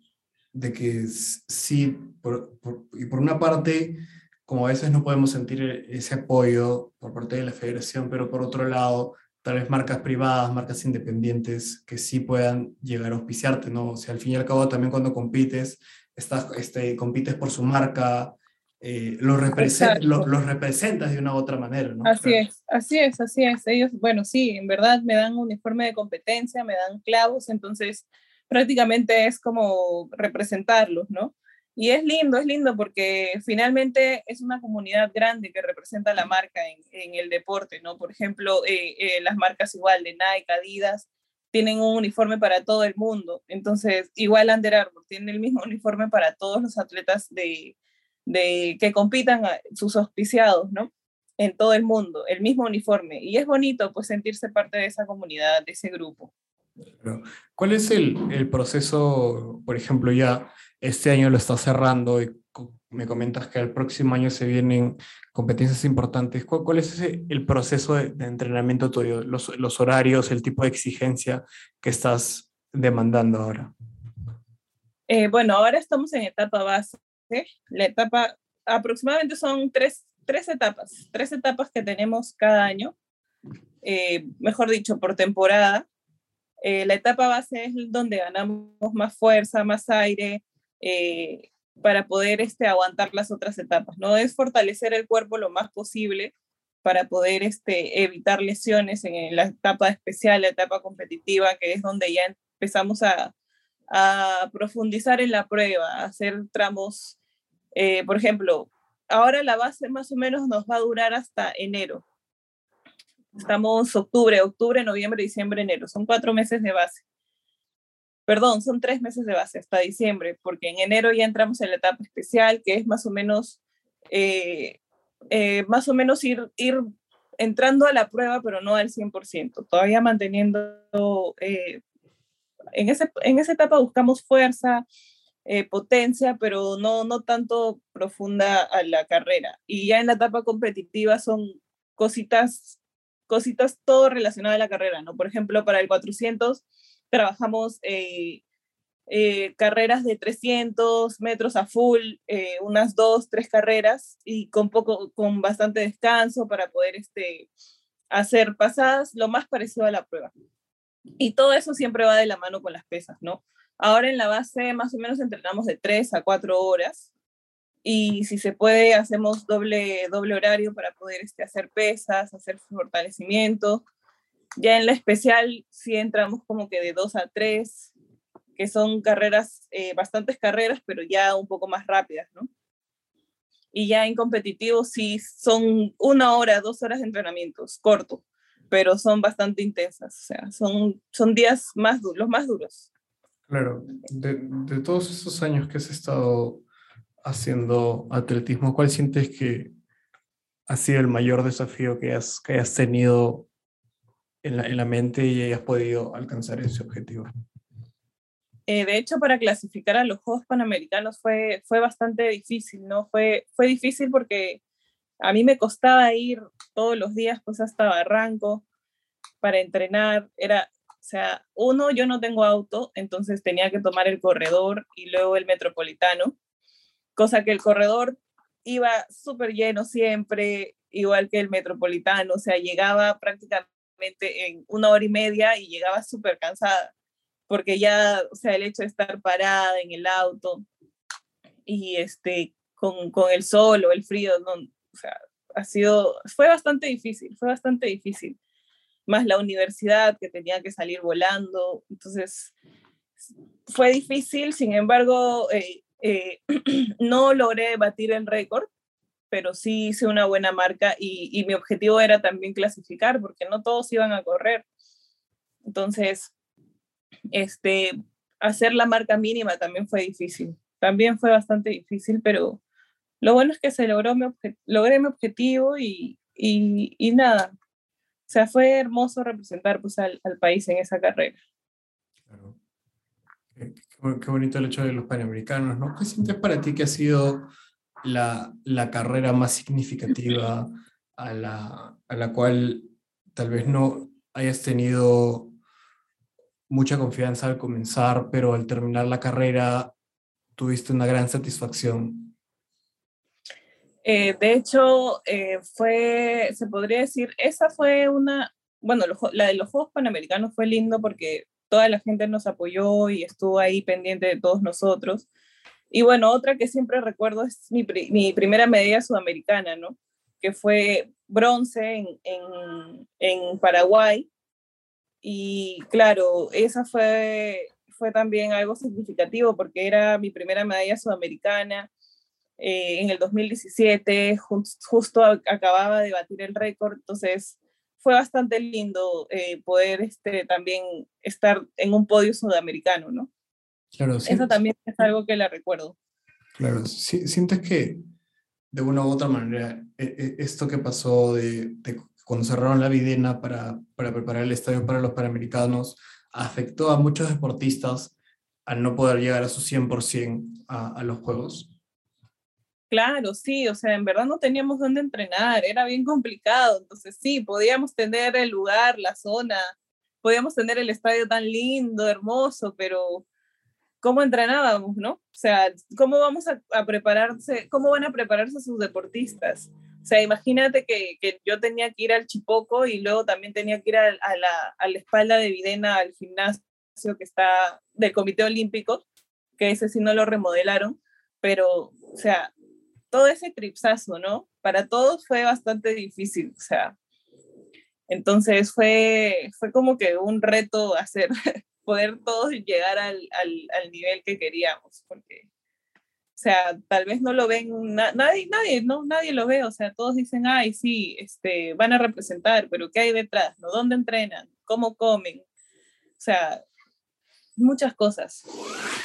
de, que sí, por, por, y por una parte, como a veces no podemos sentir ese apoyo por parte de la federación, pero por otro lado, tal vez marcas privadas, marcas independientes que sí puedan llegar a auspiciarte, ¿no? O sea, al fin y al cabo también cuando compites, estás, este, compites por su marca, eh, los, represent, lo, los, representas de una u otra manera, ¿no? Así claro. es, así es, así es. Ellos, bueno, sí, en verdad me dan un uniforme de competencia, me dan clavos, entonces prácticamente es como representarlos, ¿no? Y es lindo, es lindo porque finalmente es una comunidad grande que representa la marca en, el deporte, ¿no? Por ejemplo, eh, eh, las marcas igual de Nike, Adidas, tienen un uniforme para todo el mundo. Entonces, igual Under Armour tiene el mismo uniforme para todos los atletas de, que compitan sus auspiciados, ¿no? En todo el mundo, el mismo uniforme. Y es bonito, pues, sentirse parte de esa comunidad, de ese grupo. ¿Cuál es el, el proceso, por ejemplo, ya este año lo está cerrando y me comentas que el próximo año se vienen competencias importantes. ¿Cuál, es el proceso de, entrenamiento tuyo? Los, los horarios, el tipo de exigencia que estás demandando ahora. Eh, bueno, ahora estamos en etapa base. La etapa, aproximadamente son tres, tres etapas, tres etapas que tenemos cada año, eh, mejor dicho, por temporada. Eh, la etapa base es donde ganamos más fuerza, más aire, eh, para poder este, aguantar las otras etapas. No es fortalecer el cuerpo lo más posible para poder este, evitar lesiones en la etapa especial, la etapa competitiva, que es donde ya empezamos a, a profundizar en la prueba, hacer tramos. Eh, por ejemplo, ahora la base más o menos nos va a durar hasta enero. Estamos octubre, octubre, noviembre, diciembre, enero. Son cuatro meses de base perdón, son tres meses de base hasta diciembre, porque en enero ya entramos en la etapa especial, que es más o menos, eh, eh, más o menos ir, ir entrando a la prueba, pero no al 100%, todavía manteniendo, eh, en, ese, en esa etapa buscamos fuerza, eh, potencia, pero no, no tanto profunda a la carrera. Y ya en la etapa competitiva son cositas, cositas todo relacionado a la carrera, ¿no? Por ejemplo, para el 400 trabajamos eh, eh, carreras de 300 metros a full, eh, unas dos, tres carreras y con, poco, con bastante descanso para poder este, hacer pasadas lo más parecido a la prueba. Y todo eso siempre va de la mano con las pesas, ¿no? Ahora en la base más o menos entrenamos de 3 a 4 horas y si se puede hacemos doble, doble horario para poder este, hacer pesas, hacer fortalecimiento ya en la especial sí entramos como que de dos a tres, que son carreras, eh, bastantes carreras, pero ya un poco más rápidas, ¿no? Y ya en competitivo sí son una hora, dos horas de entrenamientos, corto, pero son bastante intensas, o sea, son, son días más duros, los más duros. Claro, de, de todos esos años que has estado haciendo atletismo, ¿cuál sientes que ha sido el mayor desafío que has, que hayas tenido en la, en la mente y hayas podido alcanzar ese objetivo? Eh, de hecho, para clasificar a los Juegos Panamericanos fue, fue bastante difícil, ¿no? Fue, fue difícil porque a mí me costaba ir todos los días pues hasta Barranco para entrenar. Era, o sea, uno, yo no tengo auto, entonces tenía que tomar el corredor y luego el metropolitano, cosa que el corredor iba súper lleno siempre, igual que el metropolitano, o sea, llegaba prácticamente en una hora y media y llegaba súper cansada, porque ya, o sea, el hecho de estar parada en el auto y este, con, con el sol o el frío, no, o sea, ha sido, fue bastante difícil, fue bastante difícil. Más la universidad que tenía que salir volando, entonces fue difícil, sin embargo, eh, eh, no logré batir el récord, pero sí hice una buena marca y, mi objetivo era también clasificar, porque no todos iban a correr. Entonces, este, hacer la marca mínima también fue difícil. También fue bastante difícil, pero lo bueno es que se logró mi logré mi objetivo y, y, nada. O sea, fue hermoso representar pues, al país en esa carrera. Qué, bonito el hecho de los panamericanos, ¿no? ¿Qué sientes para ti que ha sido la, la carrera más significativa a la, a la cual tal vez no hayas tenido mucha confianza al comenzar, pero al terminar la carrera tuviste una gran satisfacción? Eh, de hecho, eh, fue, se podría decir, esa fue una, bueno, la de los Juegos Panamericanos fue lindo porque toda la gente nos apoyó y estuvo ahí pendiente de todos nosotros. Y bueno, otra que siempre recuerdo es mi, mi primera medalla sudamericana, ¿no? Que fue bronce en, en, en Paraguay y claro, esa fue, fue también algo significativo porque era mi primera medalla sudamericana eh, en el 2017, justo acababa de batir el récord, entonces fue bastante lindo eh, poder este, también estar en un podio sudamericano, ¿no? Claro, sí. Eso también es algo que la recuerdo. Claro, sí, sientes que de una u otra manera e, e, esto que pasó de, de cuando cerraron la Videna para, para preparar el estadio para los Panamericanos, afectó a muchos deportistas al no poder llegar a su 100% a, a los Juegos? Claro, sí, o sea, en verdad no teníamos dónde entrenar, era bien complicado, entonces sí, podíamos tener el lugar, la zona, podíamos tener el estadio tan lindo, hermoso, pero ¿cómo entrenábamos, no? O sea, ¿cómo vamos a, a prepararse, cómo van a prepararse sus deportistas? O sea, imagínate que, que, yo tenía que ir al Chipoco y luego también tenía que ir a, a, la, a la espalda de Videna, al gimnasio que está del Comité Olímpico, que ese sí no lo remodelaron, pero, o sea, todo ese tripsazo, ¿no? Para todos fue bastante difícil, o sea, entonces fue, fue como que un reto hacer, poder todos llegar al, al, nivel que queríamos, porque o sea, tal vez no lo ven, na nadie, nadie, no, nadie lo ve, o sea, todos dicen, ay, sí, este, van a representar, pero ¿qué hay detrás? ¿no? ¿Dónde entrenan? ¿Cómo comen? O sea, muchas cosas,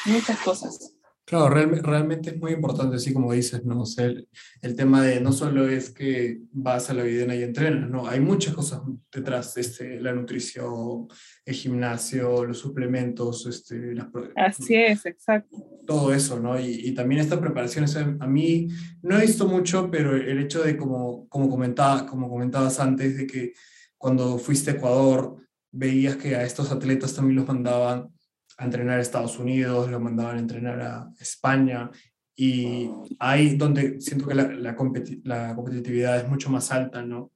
muchas cosas. Claro, real, realmente es muy importante, así como dices, ¿no? O sea, el, el, tema de no solo es que vas a la videna y entrenas, ¿no? Hay muchas cosas detrás, este, la nutrición, el gimnasio, los suplementos, este, las... Así es, exacto. Todo eso, ¿no? Y, y también esta preparación, a mí no he visto mucho, pero el hecho de, como, como, comentaba, como comentabas antes, de que cuando fuiste a Ecuador, veías que a estos atletas también los mandaban a entrenar a Estados Unidos, lo mandaban a entrenar a España y ahí donde siento que la, la, competi la competitividad es mucho más alta, ¿no?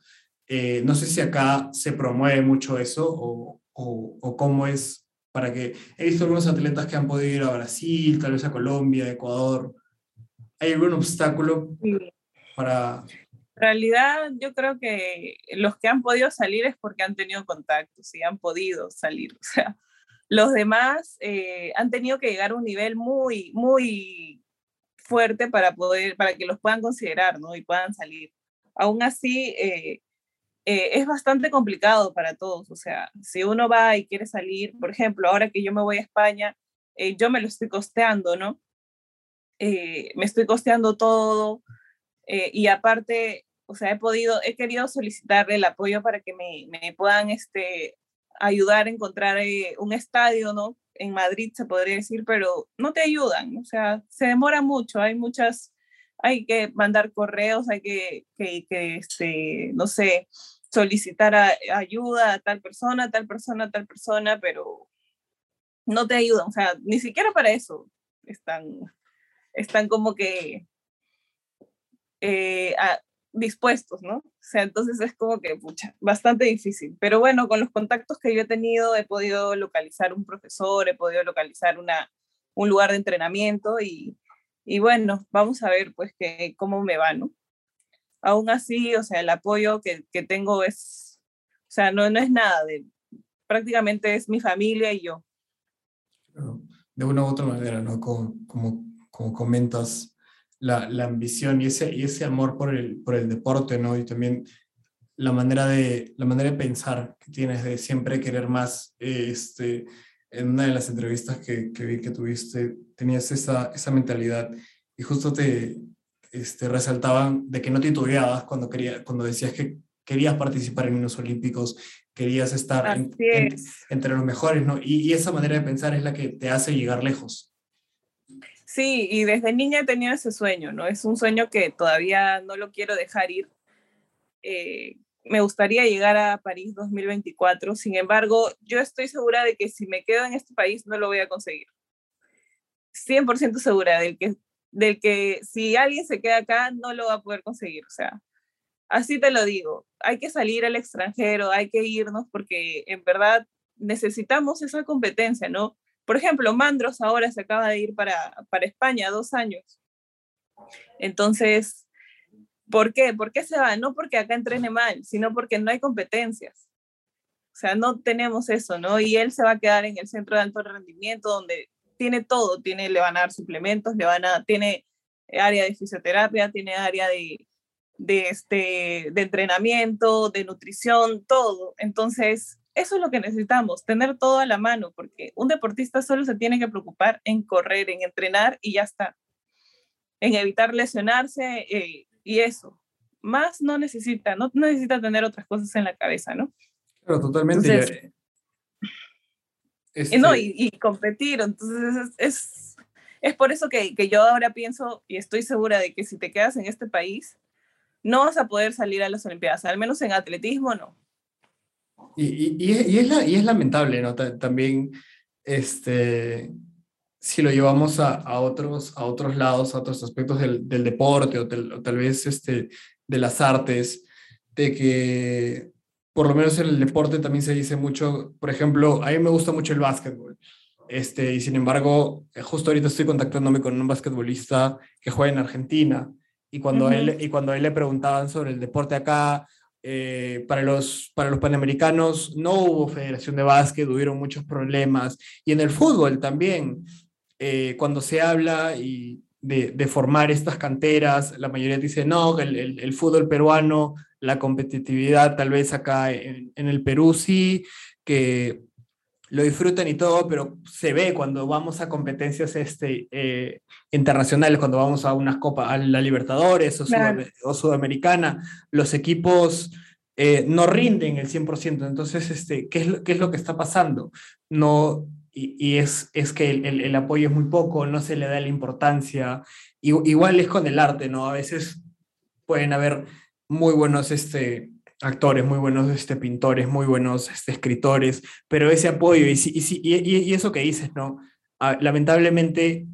Eh, no sé si acá se promueve mucho eso o, o, o, cómo es para que... He visto algunos atletas que han podido ir a Brasil, tal vez a Colombia, Ecuador. ¿Hay algún obstáculo para...? En realidad yo creo que los que han podido salir es porque han tenido contactos y han podido salir. O sea, los demás eh, han tenido que llegar a un nivel muy, muy fuerte para, poder, para que los puedan considerar ¿no? y puedan salir. Aún así, eh, eh, es bastante complicado para todos. O sea, si uno va y quiere salir, por ejemplo, ahora que yo me voy a España, yo me lo estoy costeando, ¿no? Me estoy costeando todo y aparte, o sea, he podido, he querido solicitar el apoyo para que me, me puedan este, ayudar a encontrar eh, un estadio, ¿no? En Madrid se podría decir, pero no te ayudan, o sea, se demora mucho, hay muchas, hay que mandar correos, hay que, que, que este, no sé, solicitar ayuda a tal persona, tal persona, tal persona, pero no te ayudan, o sea, ni siquiera para eso están, están como que eh, dispuestos, ¿no? O sea, entonces es como que, pucha, bastante difícil. Pero bueno, con los contactos que yo he tenido, he podido localizar un profesor, he podido localizar una, un lugar de entrenamiento y, y bueno, vamos a ver pues que, cómo me va, ¿no? Aún así, o sea, el apoyo que, que tengo es, o sea, no, no es nada de, prácticamente es mi familia y yo. de una u otra manera, ¿no? Como, como, como comentas, la, la, ambición y ese, y ese amor por el, por el deporte, ¿no? Y también la manera de, la manera de pensar que tienes de siempre querer más. Este, en una de las entrevistas que, que vi que tuviste, tenías esa, esa mentalidad y justo te este, resaltaban de que no titubeabas cuando, quería, cuando decías que querías participar en los Olímpicos, querías estar entre los mejores, ¿no? Y, y, esa manera de pensar es la que te hace llegar lejos. Sí, y desde niña he tenido ese sueño, ¿no? Es un sueño que todavía no lo quiero dejar ir. Eh, me gustaría llegar a París 2024, sin embargo, yo estoy segura de que si me quedo en este país no lo voy a conseguir. 100% segura del que, del que si alguien se queda acá no lo va a poder conseguir, o sea, así te lo digo, hay que salir al extranjero, hay que irnos porque en verdad necesitamos esa competencia, ¿no? Por ejemplo, Mandros ahora se acaba de ir para, para España dos años. Entonces, ¿Por qué? ¿Por qué se va? No porque acá entrene mal, sino porque no hay competencias. O sea, no tenemos eso, ¿no? Y él se va a quedar en el centro de alto rendimiento donde tiene todo, tiene, le van a dar suplementos, le van a, tiene área de fisioterapia, tiene área de, este, de entrenamiento, de nutrición, todo. Entonces, eso es lo que necesitamos, tener todo a la mano, porque un deportista solo se tiene que preocupar en correr, en entrenar y ya está. En evitar lesionarse, eh, y eso. Más no necesita, no necesita tener otras cosas en la cabeza, ¿no? Claro, totalmente. este... No, y, y, competir, entonces es, es, es por eso que, que, yo ahora pienso y estoy segura de que si te quedas en este país, no vas a poder salir a las Olimpiadas, al menos en atletismo no. Y, y, y es, la, y es lamentable, ¿no? También, este, si lo llevamos a, a, otros, a otros lados, a otros aspectos del, del deporte o, tel, o, tal vez este, de las artes, de que por lo menos en el deporte también se dice mucho, por ejemplo, a mí me gusta mucho el básquetbol. Este, y sin embargo, eh, justo ahorita estoy contactándome con un basquetbolista que juega en Argentina. Y cuando, uh -huh. él, y cuando a él le preguntaban sobre el deporte acá, eh, para, los, para los panamericanos no hubo federación de básquet, hubieron muchos problemas. Y en el fútbol también eh, cuando se habla y de, de, formar estas canteras, la mayoría dice, no, el, el, el, fútbol peruano, la competitividad tal vez acá en, en, el Perú sí, que lo disfrutan y todo, pero se ve cuando vamos a competencias este, eh, internacionales, cuando vamos a unas copas, a la Libertadores o, claro. Sud o Sudamericana, los equipos... Eh, no rinden el 100%. Entonces, este, ¿qué, es, ¿qué es lo que está pasando? No, y, y es, es, que el, el, el, apoyo es muy poco, no se le da la importancia. Igual es con el arte, ¿no? A veces pueden haber muy buenos este, actores, muy buenos este, pintores, muy buenos este, escritores, pero ese apoyo y, y, y, eso que dices, ¿no? Ah, lamentablemente,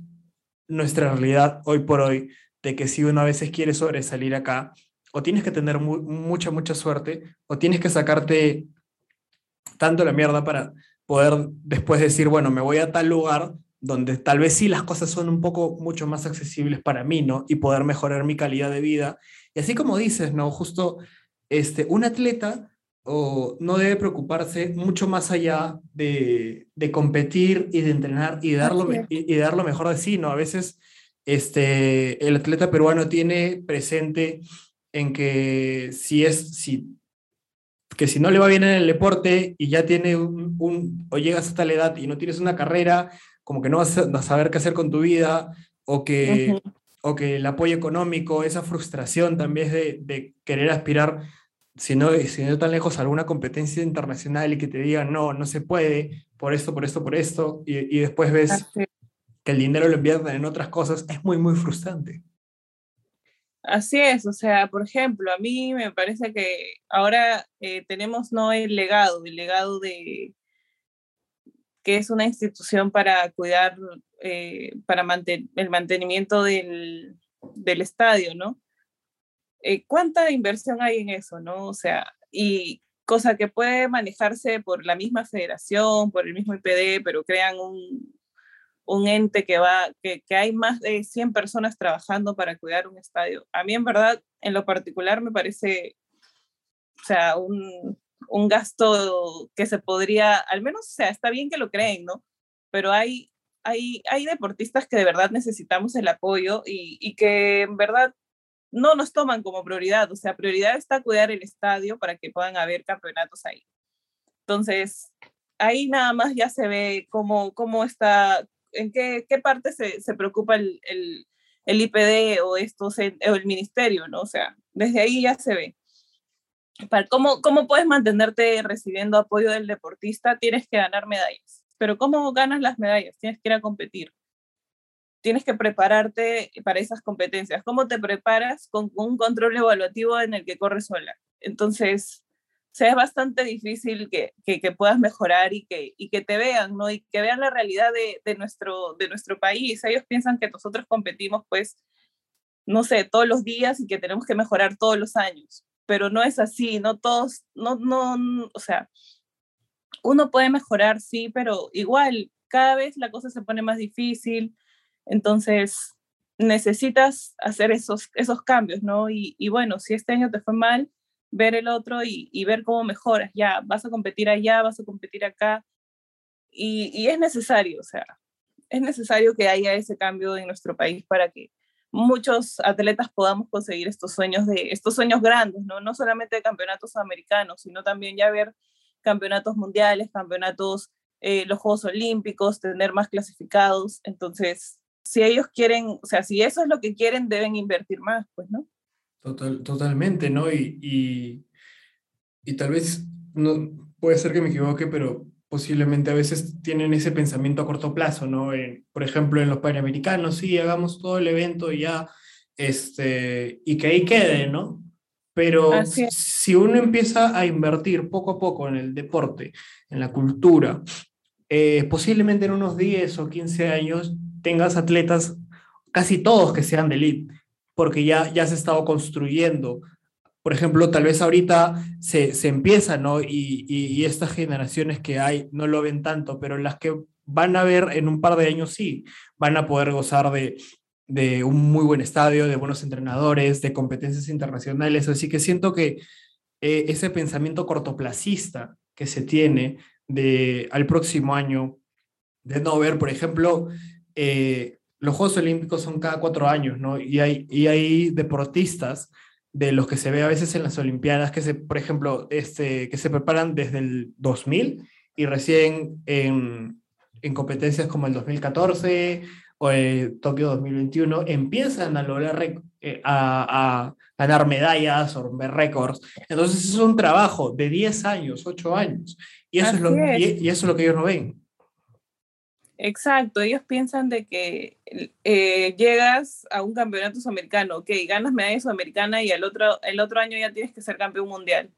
nuestra realidad hoy por hoy, de que si uno a veces quiere sobresalir acá, o tienes que tener mu mucha, mucha suerte, o tienes que sacarte tanto la mierda para poder después decir, bueno, me voy a tal lugar donde tal vez sí las cosas son un poco mucho más accesibles para mí, ¿no? Y poder mejorar mi calidad de vida. Y así como dices, ¿no? Justo este, un atleta o no debe preocuparse mucho más allá de, de competir y de entrenar y dar, lo, y, y dar lo mejor de sí, ¿no? A veces este, el atleta peruano tiene presente en que si es, si que si no le va bien en el deporte y ya tiene un, un, o llegas hasta la edad y no tienes una carrera, como que no vas a saber qué hacer con tu vida, o que, uh -huh. o que el apoyo económico, esa frustración también de, de querer aspirar, si no, si no tan lejos, alguna competencia internacional y que te digan, no, no se puede, por esto, por esto, por esto, y, y después ves Así. que el dinero lo invierten en otras cosas, es muy, muy frustrante. Así es, o sea, por ejemplo, a mí me parece que ahora eh, tenemos no el legado, el legado de que es una institución para cuidar, eh, para manten el mantenimiento del, del estadio, ¿no? Eh, ¿Cuánta inversión hay en eso, no? O sea, y cosa que puede manejarse por la misma federación, por el mismo IPD, pero crean un, un ente que va, que, que, hay más de 100 personas trabajando para cuidar un estadio. A mí en verdad, en lo particular, me parece, o sea, un, un gasto que se podría, al menos, o sea, está bien que lo creen, ¿no? Pero hay hay, hay deportistas que de verdad necesitamos el apoyo y, y que en verdad no nos toman como prioridad. O sea, prioridad está cuidar el estadio para que puedan haber campeonatos ahí. Entonces, ahí nada más ya se ve cómo, cómo está, en qué, qué parte se, se preocupa el, el, el, IPD o, estos, o el ministerio, ¿no? O sea, desde ahí ya se ve. Para, ¿cómo, ¿Cómo puedes mantenerte recibiendo apoyo del deportista? Tienes que ganar medallas. Pero ¿cómo ganas las medallas? Tienes que ir a competir. Tienes que prepararte para esas competencias. ¿Cómo te preparas? Con un control evaluativo en el que corres sola. Entonces, o sea, es bastante difícil que, que, que, puedas mejorar y que, y que te vean, ¿no? Y que vean la realidad de, de, nuestro, de nuestro país. Ellos piensan que nosotros competimos, pues, no sé, todos los días y que tenemos que mejorar todos los años. Pero no es así, no todos, no, no, no o sea, uno puede mejorar, sí, pero igual, cada vez la cosa se pone más difícil. Entonces, necesitas hacer esos, esos cambios, ¿no? Y, y bueno, si este año te fue mal, ver el otro y, ver cómo mejoras. Ya, vas a competir allá, vas a competir acá. Y, y, es necesario, o sea, es necesario que haya ese cambio en nuestro país para que muchos atletas podamos conseguir estos sueños de estos sueños grandes, ¿no? No solamente de campeonatos americanos, sino también ya ver campeonatos mundiales, campeonatos, eh, los Juegos Olímpicos, tener más clasificados. Entonces, si ellos quieren, o sea, si eso es lo que quieren, deben invertir más, pues, ¿no? Total, totalmente, ¿no? Y, y, y, tal vez, no, puede ser que me equivoque, pero posiblemente a veces tienen ese pensamiento a corto plazo, ¿no? Por ejemplo, en los Panamericanos, sí, hagamos todo el evento y ya, este, y que ahí quede, ¿no? Pero si uno empieza a invertir poco a poco en el deporte, en la cultura, eh, posiblemente en unos 10 o 15 años tengas atletas, casi todos que sean de elite porque ya, ya se ha estado construyendo. Por ejemplo, tal vez ahorita se, se empieza, ¿no? Y, y, estas generaciones que hay no lo ven tanto, pero las que van a ver en un par de años sí, van a poder gozar de, de un muy buen estadio, de buenos entrenadores, de competencias internacionales. Así que siento que eh, ese pensamiento cortoplacista que se tiene de al próximo año, de no ver, por ejemplo, eh, los Juegos Olímpicos son cada cuatro años, ¿no? Y hay, y hay deportistas de los que se ve a veces en las Olimpiadas, que se, por ejemplo, este, que se preparan desde el 2000 y recién en, en competencias como el 2014 o el Tokio 2021 empiezan a lograr eh, a, a, ganar medallas o romper récords. Entonces es un trabajo de 10 años, 8 años. Y eso, es lo, es. Y, y eso es lo que ellos no ven. Exacto, ellos piensan de que eh, llegas a un campeonato sudamericano, ok, ganas medalla sudamericana y el otro, el otro año ya tienes que ser campeón mundial.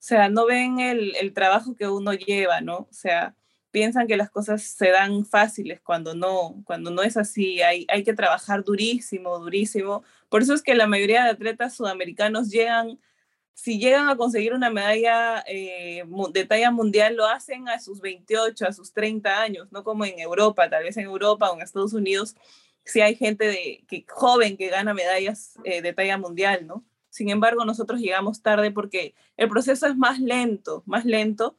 O sea, no ven el, el, trabajo que uno lleva, ¿no? O sea, piensan que las cosas se dan fáciles cuando no, cuando no es así. Hay, hay que trabajar durísimo, durísimo. Por eso es que la mayoría de atletas sudamericanos llegan si llegan a conseguir una medalla eh, de talla mundial, lo hacen a sus 28, a sus 30 años, no como en Europa, tal vez en Europa o en Estados Unidos, si hay gente de, que, joven que gana medallas eh, de talla mundial, ¿no? Sin embargo, nosotros llegamos tarde porque el proceso es más lento, más lento,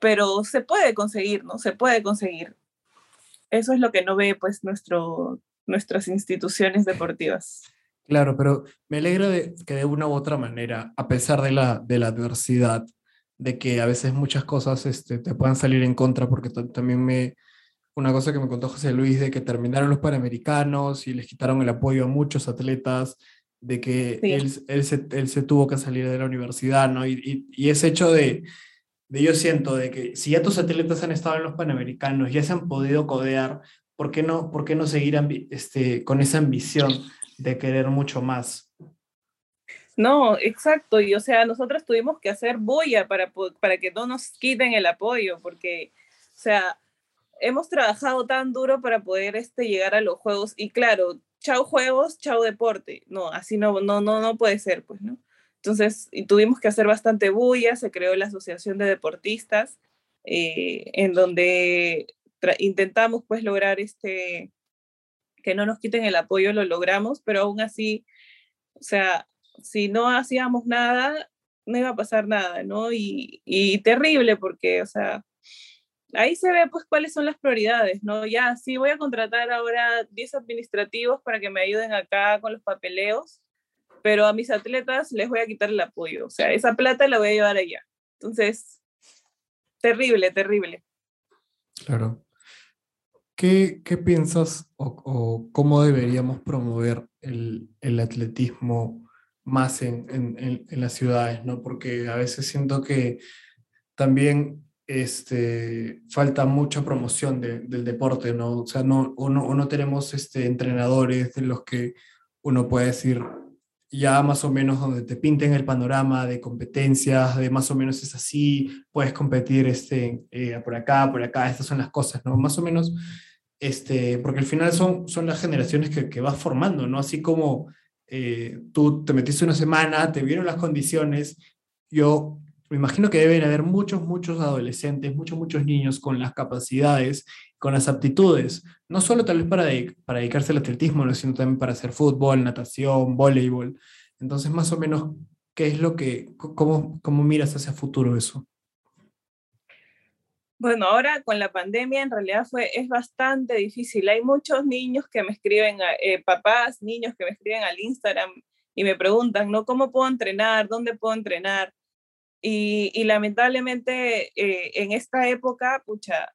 pero se puede conseguir, ¿no? Se puede conseguir. Eso es lo que no ve, pues, nuestro, nuestras instituciones deportivas. Claro, pero me alegra de que de una u otra manera, a pesar de la, de la adversidad, de que a veces muchas cosas este, te puedan salir en contra, porque también me, una cosa que me contó José Luis, de que terminaron los Panamericanos y les quitaron el apoyo a muchos atletas, de que sí. él, él, se, él se tuvo que salir de la universidad, ¿no? Y, y, y ese hecho de, de, yo siento, de que si ya tus atletas han estado en los Panamericanos, ya se han podido codear, ¿por qué no, por qué no seguir este, con esa ambición? De querer mucho más. No, exacto. Y o sea, nosotros tuvimos que hacer bulla para, para que no nos quiten el apoyo, porque, o sea, hemos trabajado tan duro para poder este, llegar a los juegos. Y claro, chao juegos, chao deporte. No, así no, no, no, no puede ser, pues, ¿no? Entonces, y tuvimos que hacer bastante bulla, se creó la Asociación de Deportistas, eh, en donde intentamos pues lograr este, que no nos quiten el apoyo, lo logramos, pero aún así, o sea, si no hacíamos nada, no iba a pasar nada, ¿no? Y, y terrible porque, o sea, ahí se ve pues cuáles son las prioridades, ¿no? Ya, sí, voy a contratar ahora 10 administrativos para que me ayuden acá con los papeleos, pero a mis atletas les voy a quitar el apoyo, o sea, esa plata la voy a llevar allá. Entonces, terrible, terrible. Claro. ¿Qué, qué piensas o, cómo deberíamos promover el, el atletismo más en, en, en, las ciudades? ¿no? Porque a veces siento que también este, falta mucha promoción del deporte, ¿no? O sea, no, uno, no tenemos este, entrenadores de los que uno puede decir ya más o menos donde te pinten el panorama de competencias, de más o menos es así, puedes competir este, eh, por acá, por acá, estas son las cosas, ¿no? Más o menos, este, porque al final son, son las generaciones que, que vas formando, ¿no? Así como eh, tú te metiste una semana, te vieron las condiciones, yo me imagino que deben haber muchos, muchos adolescentes, muchos, muchos niños con las capacidades, con las aptitudes, no solo tal vez para, para dedicarse al atletismo, sino también para hacer fútbol, natación, voleibol. Entonces, más o menos, ¿qué es lo que, cómo, cómo miras hacia futuro eso? Bueno, ahora con la pandemia en realidad fue, es bastante difícil. Hay muchos niños que me escriben, eh, papás, niños que me escriben al Instagram y me preguntan, ¿no? ¿Cómo puedo entrenar? ¿Dónde puedo entrenar? Y, lamentablemente eh, en esta época, pucha,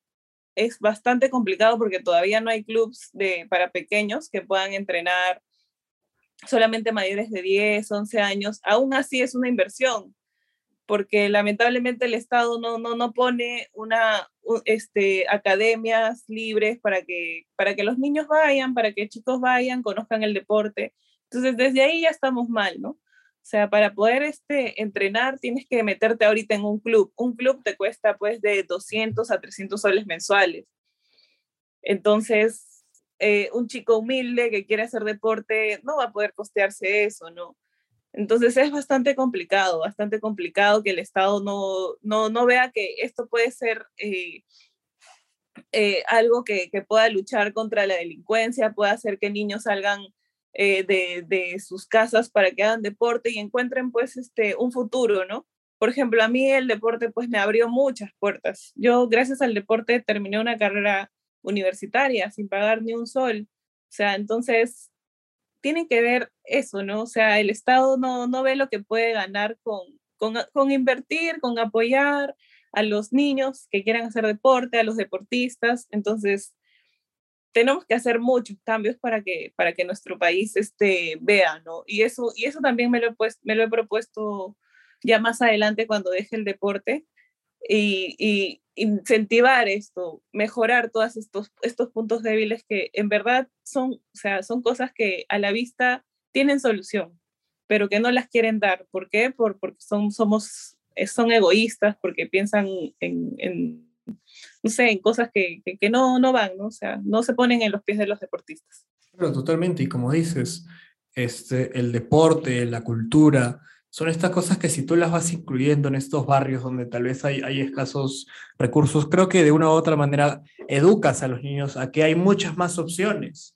es bastante complicado porque todavía no hay clubs de, para pequeños que puedan entrenar solamente mayores de 10, 11 años. Aún así es una inversión, porque lamentablemente el Estado no, no, no pone una, este, academias libres para que, para que los niños vayan, para que chicos vayan, conozcan el deporte. Entonces, desde ahí ya estamos mal, ¿no? O sea, para poder este, entrenar tienes que meterte ahorita en un club. Un club te cuesta pues de 200 a 300 soles mensuales. Entonces, eh, un chico humilde que quiere hacer deporte no va a poder costearse eso, ¿no? Entonces es bastante complicado, bastante complicado que el Estado no, no, no vea que esto puede ser eh, eh, algo que, que, pueda luchar contra la delincuencia, pueda hacer que niños salgan eh, de, de, sus casas para que hagan deporte y encuentren pues este, un futuro, ¿no? Por ejemplo, a mí el deporte pues me abrió muchas puertas. Yo gracias al deporte terminé una carrera universitaria sin pagar ni un sol. O sea, entonces tienen que ver eso, ¿no? O sea, el Estado no, no ve lo que puede ganar con, con, con invertir, con apoyar a los niños que quieran hacer deporte, a los deportistas. Entonces, tenemos que hacer muchos cambios para que, para que nuestro país este, vea, ¿no? Y eso, y eso también me lo, he pues, me lo he propuesto ya más adelante cuando deje el deporte y, y incentivar esto, mejorar todos estos, estos puntos débiles que en verdad son, o sea, son cosas que a la vista tienen solución, pero que no las quieren dar. ¿Por qué? Por, porque son, somos, son egoístas, porque piensan en, en no sé, en cosas que, que, no, no van, ¿no? O sea, no se ponen en los pies de los deportistas. Claro, totalmente. Y como dices, este, el deporte, la cultura, son estas cosas que si tú las vas incluyendo en estos barrios donde tal vez hay, hay escasos recursos, creo que de una u otra manera educas a los niños a que hay muchas más opciones.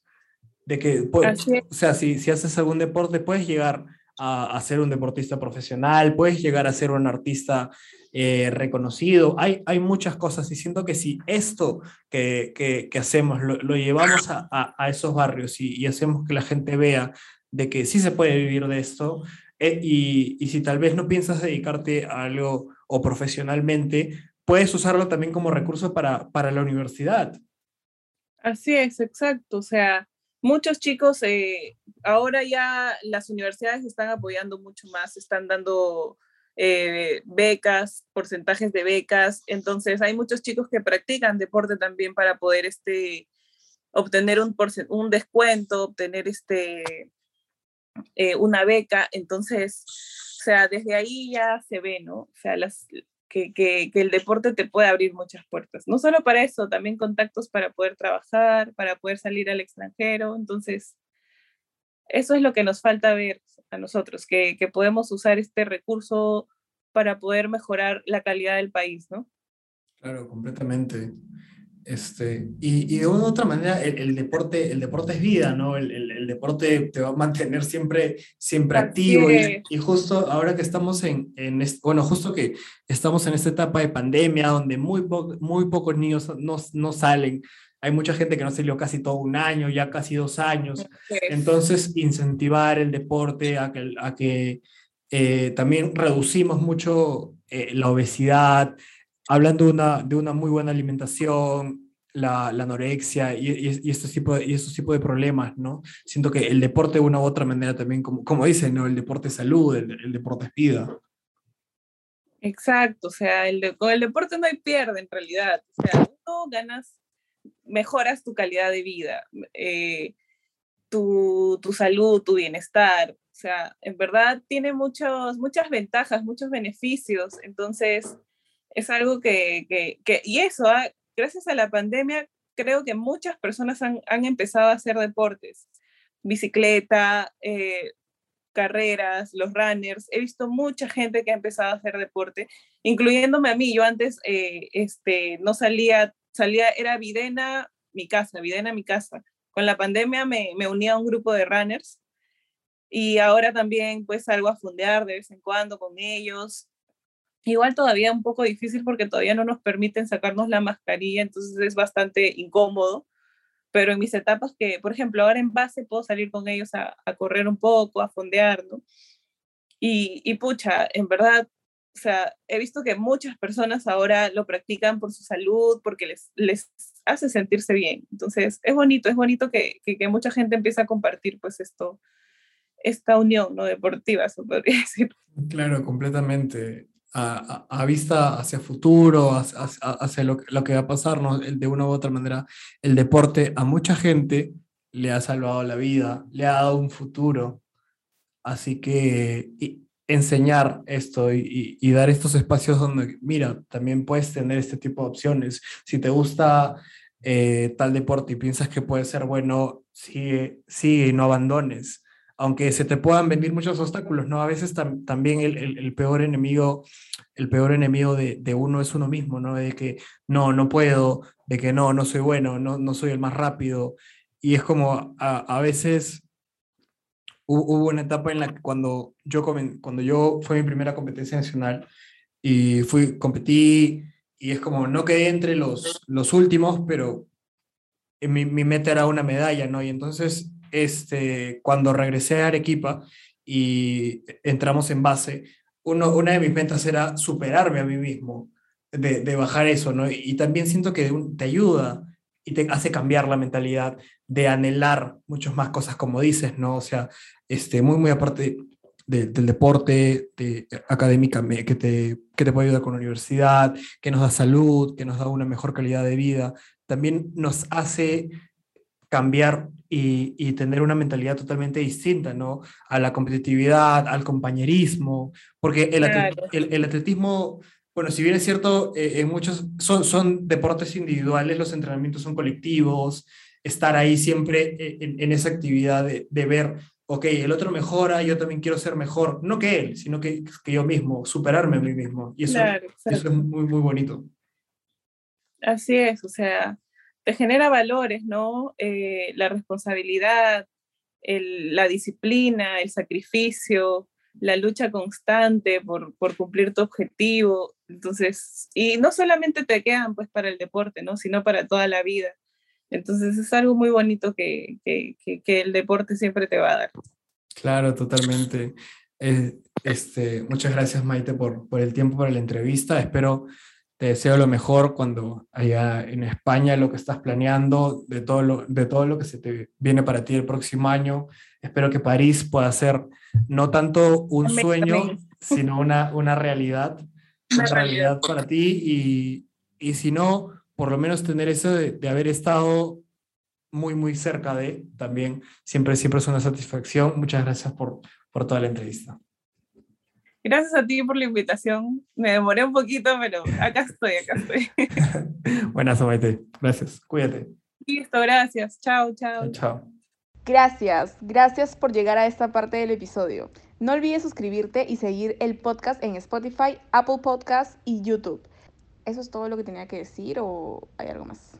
De que, o sea, si, si haces algún deporte, puedes llegar a, a, ser un deportista profesional, puedes llegar a ser un artista eh, reconocido. Hay, hay muchas cosas y siento que si esto que, que, hacemos lo, llevamos a, a, esos barrios y, y, hacemos que la gente vea de que sí se puede vivir de esto eh, y, y, si tal vez no piensas dedicarte a algo o profesionalmente, puedes usarlo también como recurso para, para la universidad. Así es, exacto. O sea, muchos chicos, eh, ahora ya las universidades están apoyando mucho más, están dando eh, becas, porcentajes de becas. Entonces hay muchos chicos que practican deporte también para poder este, obtener un, un descuento, obtener este, eh, una beca. Entonces, o sea, desde ahí ya se ve, ¿no? O sea, las, que, que, que, el deporte te puede abrir muchas puertas. No solo para eso, también contactos para poder trabajar, para poder salir al extranjero. Entonces, eso es lo que nos falta ver a nosotros, que, que podemos usar este recurso para poder mejorar la calidad del país, ¿no? Claro, completamente. Este, y, y de una u otra manera, el, el, deporte, el deporte es vida, ¿no? El, el, el, deporte te va a mantener siempre, siempre activo. Y, y, justo ahora que estamos en, en este, bueno, justo que estamos en esta etapa de pandemia donde muy, po muy pocos niños no, no salen, hay mucha gente que no salió casi todo un año, ya casi dos años. Entonces, incentivar el deporte a que, a que eh, también reducimos mucho eh, la obesidad, hablando de una, de una muy buena alimentación, la, la anorexia y, y, y, estos tipos de, y estos tipos de problemas, ¿no? Siento que el deporte de una u otra manera también, como, como dicen, ¿no? El deporte es salud, el, el deporte es vida. Exacto, o sea, el con el deporte no hay pierde en realidad. O sea, uno ganas mejoras tu calidad de vida, eh, tu, tu, salud, tu bienestar. O sea, en verdad tiene muchos, muchas ventajas, muchos beneficios. Entonces, es algo que, que, que y eso, ¿ah? gracias a la pandemia, creo que muchas personas han, han empezado a hacer deportes, bicicleta, eh, carreras, los runners. He visto mucha gente que ha empezado a hacer deporte, incluyéndome a mí. Yo antes eh, este, no salía salía, era Videna, mi casa, Videna, mi casa. Con la pandemia me, me uní a un grupo de runners y ahora también pues salgo a fundear de vez en cuando con ellos. Igual todavía un poco difícil porque todavía no nos permiten sacarnos la mascarilla, entonces es bastante incómodo. Pero en mis etapas que, por ejemplo, ahora en base puedo salir con ellos a, a correr un poco, a fondear, ¿no? Y, y pucha, en verdad o sea, he visto que muchas personas ahora lo practican por su salud, porque les, les hace sentirse bien. Entonces, es bonito, es bonito que, que, que mucha gente empiece a compartir pues esto, esta unión ¿no? deportiva, se podría decir. Claro, completamente. A, a, a vista hacia futuro, hacia, hacia lo, lo, que va a pasar, ¿no? de una u otra manera, el deporte a mucha gente le ha salvado la vida, le ha dado un futuro. Así que, enseñar esto y, y, dar estos espacios donde, mira, también puedes tener este tipo de opciones. Si te gusta eh, tal deporte y piensas que puede ser bueno, sigue, sigue y no abandones. Aunque se te puedan venir muchos obstáculos, ¿no? A veces tam también el, peor enemigo, el peor enemigo de, uno es uno mismo, ¿no? De que no, no puedo, de que no, no soy bueno, no, no soy el más rápido. Y es como a veces hubo una etapa en la que cuando yo, cuando yo fue mi primera competencia nacional y fui, competí y es como no quedé entre los, los últimos, pero mi, mi meta era una medalla, ¿no? Y entonces, este, cuando regresé a Arequipa y entramos en base, uno, una de mis metas era superarme a mí mismo, de, de bajar eso, ¿no? Y, y también siento que te ayuda y te hace cambiar la mentalidad de anhelar muchas más cosas, como dices, ¿no? O sea, este, muy, muy aparte de, del deporte, de, académica, que te, que te puede ayudar con la universidad, que nos da salud, que nos da una mejor calidad de vida, también nos hace cambiar y, y, tener una mentalidad totalmente distinta, ¿no? A la competitividad, al compañerismo, porque el, claro. el, el atletismo bueno, si bien es cierto, eh, en muchos son, son deportes individuales, los entrenamientos son colectivos, estar ahí siempre eh, en, en esa actividad de, de, ver, ok, el otro mejora, yo también quiero ser mejor, no que él, sino que, que yo mismo, superarme a mí mismo. Y eso, claro, eso es muy, muy bonito. Así es, o sea, te genera valores, ¿no? Eh, la responsabilidad, el, la disciplina, el sacrificio, la lucha constante por, por, cumplir tu objetivo. Entonces, y no solamente te quedan pues para el deporte, ¿no? Sino para toda la vida. Entonces es algo muy bonito que, que, que, el deporte siempre te va a dar. Claro, totalmente. Eh, este, muchas gracias Maite por, por el tiempo, por la entrevista. Espero te deseo lo mejor cuando allá en España lo que estás planeando, de todo lo, de todo lo que se te viene para ti el próximo año. Espero que París pueda ser no tanto un sueño, sino una, una realidad, una, realidad para ti y, y si no, por lo menos tener eso de, de, haber estado muy, muy cerca de también, siempre, siempre es una satisfacción. Muchas gracias por, por toda la entrevista. Gracias a ti por la invitación. Me demoré un poquito, pero acá estoy, acá estoy. Buenas, Maite. Gracias. Cuídate. Listo, gracias. Chao, chao. Chao. Gracias, gracias por llegar a esta parte del episodio. No olvides suscribirte y seguir el podcast en Spotify, Apple Podcasts y YouTube. ¿Eso es todo lo que tenía que decir o hay algo más?